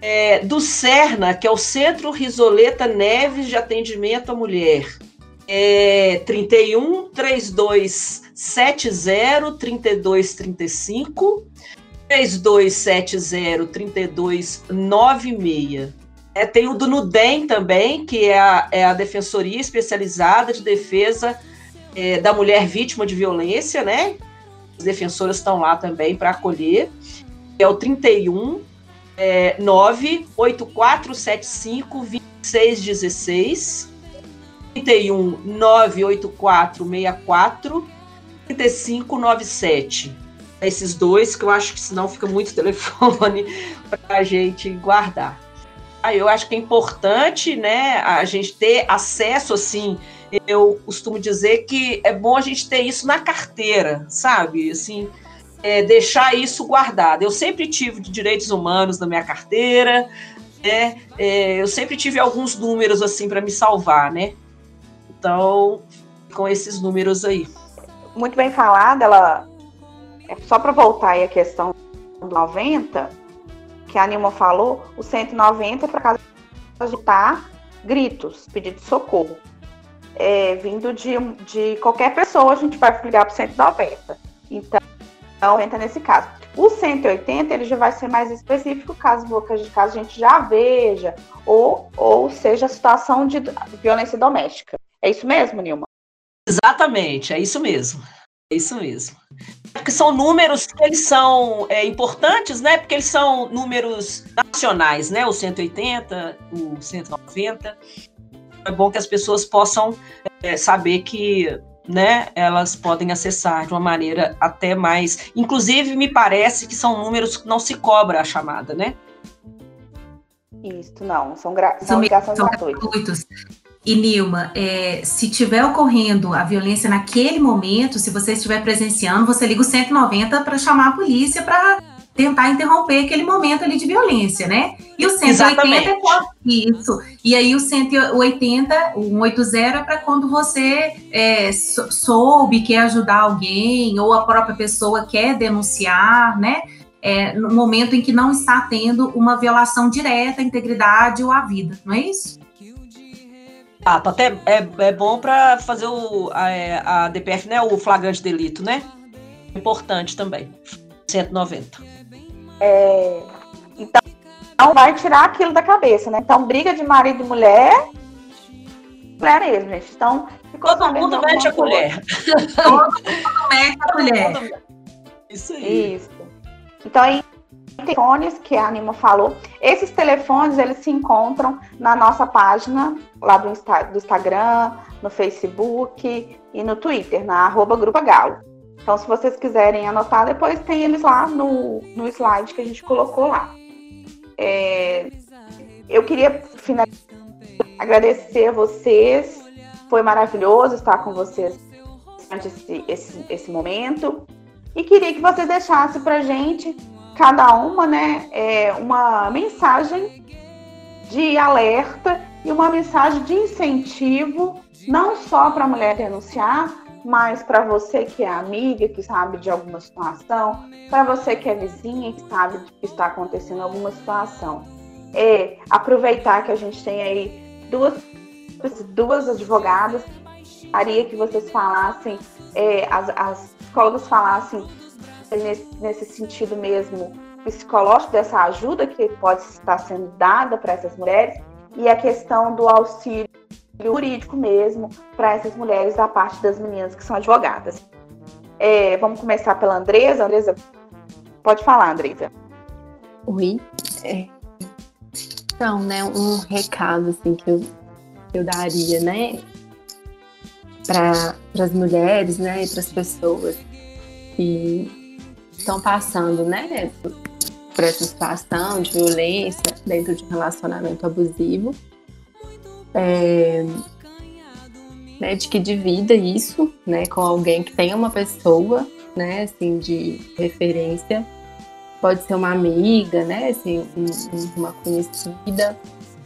Speaker 6: É, do CERNA, que é o Centro Risoleta Neves de Atendimento à Mulher. É 31 3270 3235 3270 3296. É, tem o do NUDEM também, que é a, é a Defensoria Especializada de Defesa é, da mulher vítima de violência, né? As defensoras estão lá também para acolher. É o 31 é, 98475 2616. 31 98464 3597. Esses dois, que eu acho que senão fica muito *laughs* telefone para a gente guardar. Aí eu acho que é importante, né, a gente ter acesso assim eu costumo dizer que é bom a gente ter isso na carteira, sabe? Assim, é, deixar isso guardado. Eu sempre tive de direitos humanos na minha carteira, né? É, eu sempre tive alguns números assim para me salvar, né? Então, com esses números aí.
Speaker 2: Muito bem falada, ela é só para voltar aí a questão do 90, que a Nilma falou, o 190 é para tá gritos, pedido de socorro é, vindo de, de qualquer pessoa, a gente vai ligar para o 190. Então, entra nesse caso. O 180 ele já vai ser mais específico caso, caso a gente já veja ou, ou seja situação de violência doméstica. É isso mesmo, Nilma?
Speaker 6: Exatamente, é isso mesmo. É isso mesmo. Porque são números que eles são é, importantes, né? Porque eles são números nacionais, né? O 180, o 190. É bom que as pessoas possam é, saber que né, elas podem acessar de uma maneira até mais. Inclusive, me parece que são números que não se cobra a chamada, né?
Speaker 2: Isso, não. São, gra são ligações gratuitas.
Speaker 5: E Nilma, é, se tiver ocorrendo a violência naquele momento, se você estiver presenciando, você liga o 190 para chamar a polícia para tentar interromper aquele momento ali de violência, né? E o 180 Exatamente. é quando, isso. E aí o 180, o 180 é para quando você é, soube quer ajudar alguém ou a própria pessoa quer denunciar, né? É, no momento em que não está tendo uma violação direta à integridade ou à vida, não é isso?
Speaker 6: Ah, até é, é bom para fazer o, a, é, a, DPF, né? O flagrante delito, né? Importante também. 190.
Speaker 2: É, então, então, vai tirar aquilo da cabeça, né? Então, briga de marido e mulher. Mulher mesmo, gente. Então, *laughs*
Speaker 6: todo mundo mete a colher.
Speaker 5: todo mundo mete a colher.
Speaker 6: Isso aí.
Speaker 2: Isso. Então, aí telefones que a Anima falou. Esses telefones, eles se encontram na nossa página lá do, Insta, do Instagram, no Facebook e no Twitter, na arroba Grupo Galo. Então, se vocês quiserem anotar, depois tem eles lá no, no slide que a gente colocou lá. É, eu queria finalizar, agradecer a vocês. Foi maravilhoso estar com vocês durante esse, esse, esse momento. E queria que vocês deixassem para gente cada uma, né, é uma mensagem de alerta e uma mensagem de incentivo, não só para a mulher denunciar, mas para você que é amiga, que sabe de alguma situação, para você que é vizinha, que sabe que está acontecendo alguma situação. É aproveitar que a gente tem aí duas, duas advogadas, gostaria que vocês falassem, é, as, as psicólogas falassem nesse, nesse sentido mesmo psicológico, dessa ajuda que pode estar sendo dada para essas mulheres, e a questão do auxílio jurídico mesmo para essas mulheres da parte das meninas que são advogadas. É, vamos começar pela Andresa. Andresa, pode falar, Andresa.
Speaker 3: Oi. É, então, né, um recado assim que eu, que eu daria, né, para as mulheres, né, e para as pessoas que estão passando, né, por essa situação de violência dentro de um relacionamento abusivo, é, né, de que divida isso, né, com alguém que tenha uma pessoa, né, assim, de referência, pode ser uma amiga, né, assim, um, uma conhecida,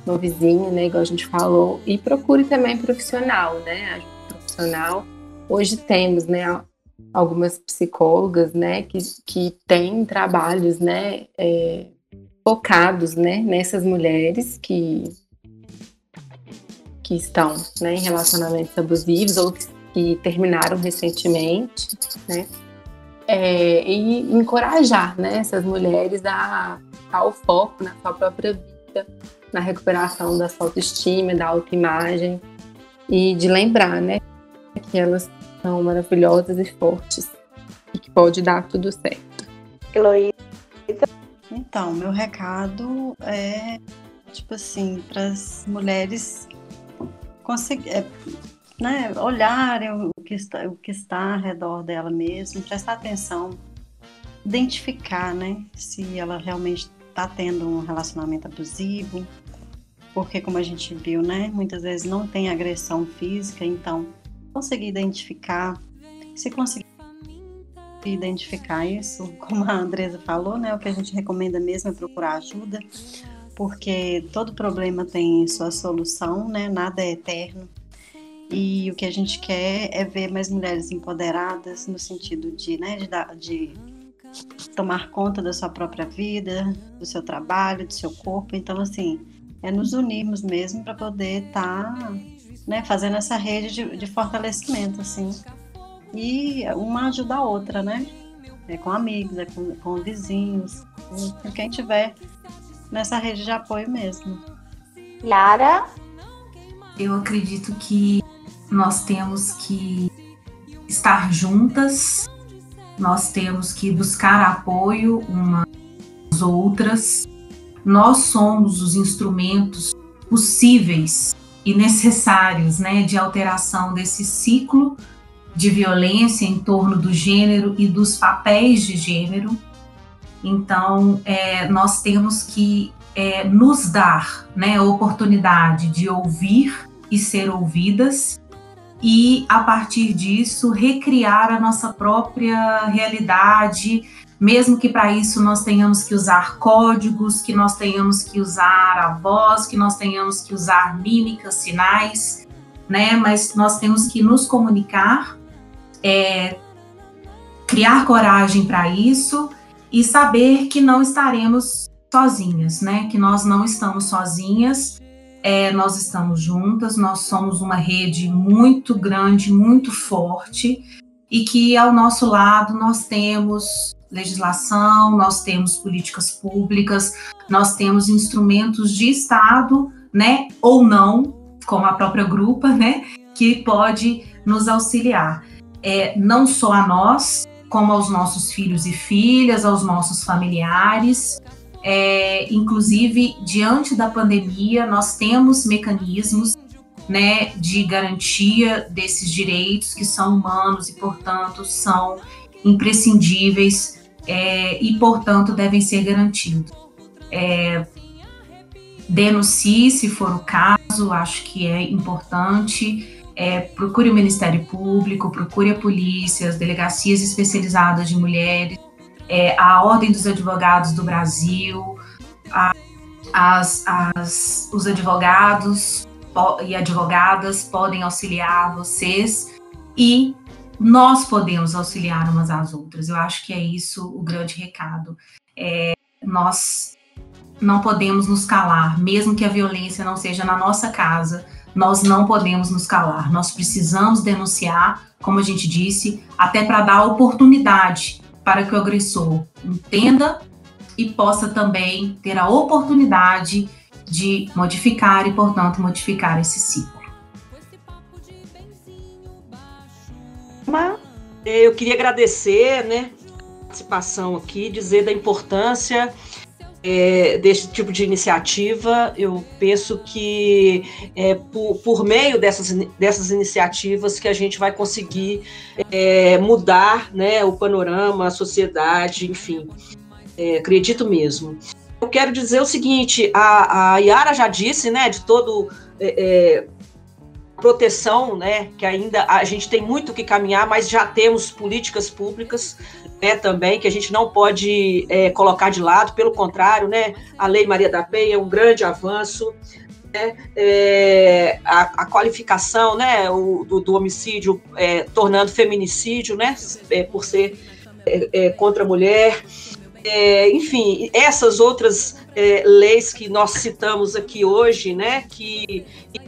Speaker 3: uma vizinha, né, igual a gente falou, e procure também profissional, né, profissional. Hoje temos, né, algumas psicólogas, né, que, que têm trabalhos, né, é, focados, né, nessas mulheres que que estão, né, em relacionamentos abusivos ou que, que terminaram recentemente, né, é, e encorajar, né, essas mulheres a ao foco na sua própria vida, na recuperação da sua autoestima, da autoimagem e de lembrar, né, que elas são maravilhosas e fortes e que pode dar tudo certo.
Speaker 2: Heloísa.
Speaker 4: Então, meu recado é tipo assim, para as mulheres conseguir, é, né, olharem o que, está, o que está ao redor dela mesmo, prestar atenção, identificar, né, se ela realmente está tendo um relacionamento abusivo, porque como a gente viu, né, muitas vezes não tem agressão física, então conseguir identificar, se conseguir identificar isso, *laughs* como a Andresa falou, né, o que a gente recomenda mesmo é procurar ajuda, porque todo problema tem sua solução, né, nada é eterno. E o que a gente quer é ver mais mulheres empoderadas no sentido de, né, de, dar, de tomar conta da sua própria vida, do seu trabalho, do seu corpo. Então, assim, é nos unirmos mesmo para poder estar tá né, fazendo essa rede de, de fortalecimento, assim. E uma ajuda a outra, né? é com amigos, é com, com vizinhos, com quem tiver nessa rede de apoio mesmo.
Speaker 2: Lara?
Speaker 5: Eu acredito que nós temos que estar juntas, nós temos que buscar apoio umas outras. Nós somos os instrumentos possíveis e necessários né, de alteração desse ciclo de violência em torno do gênero e dos papéis de gênero. Então, é, nós temos que é, nos dar né, a oportunidade de ouvir e ser ouvidas, e a partir disso recriar a nossa própria realidade, mesmo que para isso nós tenhamos que usar códigos, que nós tenhamos que usar a voz, que nós tenhamos que usar mímicas, sinais, né? Mas nós temos que nos comunicar, é, criar coragem para isso e saber que não estaremos sozinhas, né? Que nós não estamos sozinhas, é, nós estamos juntas, nós somos uma rede muito grande, muito forte e que ao nosso lado nós temos legislação, nós temos políticas públicas, nós temos instrumentos de Estado, né, ou não, como a própria grupa, né, que pode nos auxiliar. É, não só a nós, como aos nossos filhos e filhas, aos nossos familiares. É, inclusive, diante da pandemia, nós temos mecanismos né, de garantia desses direitos que são humanos e, portanto, são imprescindíveis é, e, portanto, devem ser garantidos. É, denuncie se for o caso, acho que é importante. É, procure o Ministério Público, procure a polícia, as delegacias especializadas de mulheres, é, a Ordem dos Advogados do Brasil, a, as, as, os advogados e advogadas podem auxiliar vocês e nós podemos auxiliar umas às outras. Eu acho que é isso o grande recado. É, nós não podemos nos calar, mesmo que a violência não seja na nossa casa, nós não podemos nos calar. Nós precisamos denunciar, como a gente disse, até para dar oportunidade para que o agressor entenda e possa também ter a oportunidade de modificar e, portanto, modificar esse ciclo.
Speaker 6: Eu queria agradecer, né, a participação aqui, dizer da importância é, desse tipo de iniciativa. Eu penso que é por, por, meio dessas, dessas iniciativas que a gente vai conseguir é, mudar né, o panorama, a sociedade, enfim. É, acredito mesmo. Eu quero dizer o seguinte: a, a Yara já disse, né, de todo é, é, proteção, né, que ainda a gente tem muito que caminhar, mas já temos políticas públicas, né, também que a gente não pode é, colocar de lado, pelo contrário, né, a Lei Maria da Penha é um grande avanço, né, é, a, a, qualificação, né, o, do, do homicídio é, tornando feminicídio, né, é, por ser é, é, contra a mulher, é, enfim, essas outras é, leis que nós citamos aqui hoje, né, que,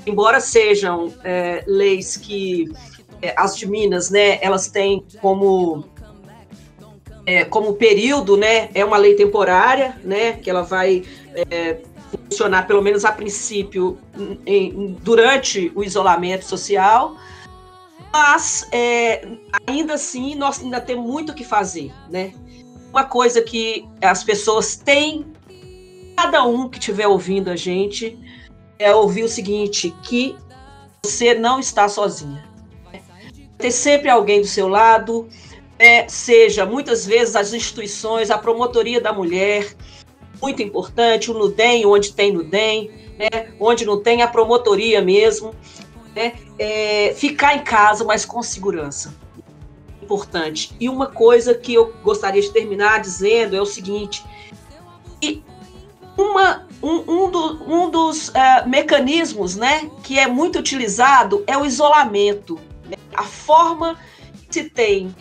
Speaker 6: embora sejam é, leis que é, as de Minas, né, elas têm como é, como período, né, é uma lei temporária, né, que ela vai é, funcionar pelo menos a princípio em, durante o isolamento social, mas ainda assim nós ainda temos muito o que fazer, né? Uma coisa que as pessoas têm, cada um que estiver ouvindo a gente, é ouvir o seguinte: que você não está sozinha. Tem sempre alguém do seu lado, é, seja muitas vezes as instituições, a promotoria da mulher, muito importante, o NUDEM, onde tem NUDEM, né, onde não tem a promotoria mesmo, né, é, ficar em casa, mas com segurança importante. E uma coisa que eu gostaria de terminar dizendo é o seguinte: que uma, um, um, do, um dos uh, mecanismos né, que é muito utilizado é o isolamento. Né? A forma que se tem.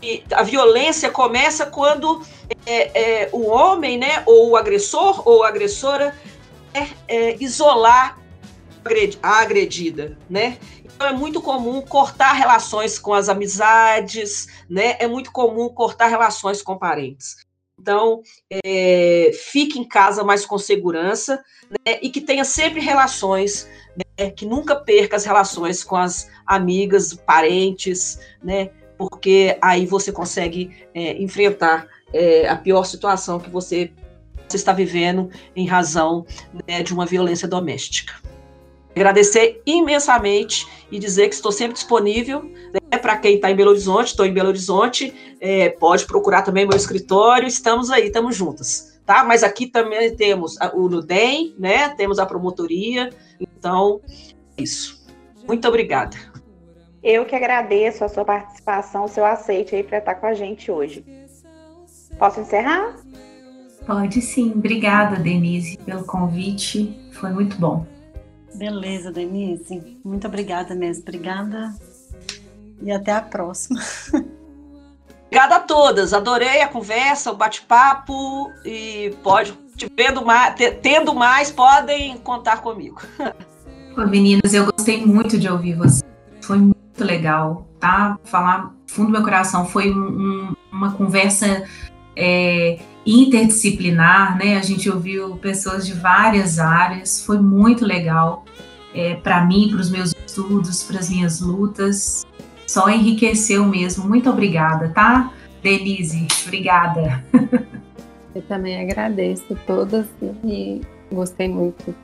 Speaker 6: E a violência começa quando é, é, o homem, né, ou o agressor ou a agressora, é, é isolar a agredida, né? É muito comum cortar relações com as amizades, né? É muito comum cortar relações com parentes. Então, é, fique em casa mais com segurança né? e que tenha sempre relações, né? que nunca perca as relações com as amigas, parentes, né? Porque aí você consegue é, enfrentar é, a pior situação que você, você está vivendo em razão né, de uma violência doméstica agradecer imensamente e dizer que estou sempre disponível né, para quem está em Belo Horizonte. Estou em Belo Horizonte, é, pode procurar também meu escritório. Estamos aí, estamos juntas, tá? Mas aqui também temos o Nudem, né? Temos a promotoria. Então, isso. Muito obrigada.
Speaker 2: Eu que agradeço a sua participação, o seu aceite aí para estar com a gente hoje. Posso encerrar?
Speaker 5: Pode sim. Obrigada, Denise, pelo convite. Foi muito bom.
Speaker 4: Beleza, Denise. Muito obrigada mesmo. Obrigada. E até a próxima.
Speaker 6: Obrigada a todas. Adorei a conversa, o bate-papo. E pode, tendo mais, tendo mais, podem contar comigo. *laughs*
Speaker 5: Meninas, eu gostei muito de ouvir você. Foi muito legal, tá? Falar fundo do meu coração. Foi um, um, uma conversa é, interdisciplinar, né? A gente ouviu pessoas de várias áreas, foi muito legal é, para mim, para os meus estudos, para as minhas lutas. Só enriqueceu mesmo. Muito obrigada, tá? Denise, obrigada. *laughs*
Speaker 3: Eu também agradeço todas e gostei muito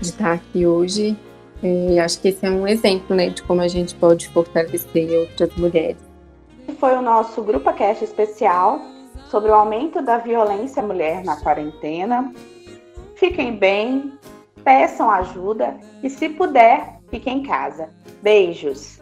Speaker 3: de estar aqui hoje. E acho que esse é um exemplo né, de como a gente pode fortalecer outras mulheres.
Speaker 2: Foi o nosso Grupo Cast especial sobre o aumento da violência à mulher na quarentena. Fiquem bem, peçam ajuda e, se puder, fiquem em casa. Beijos!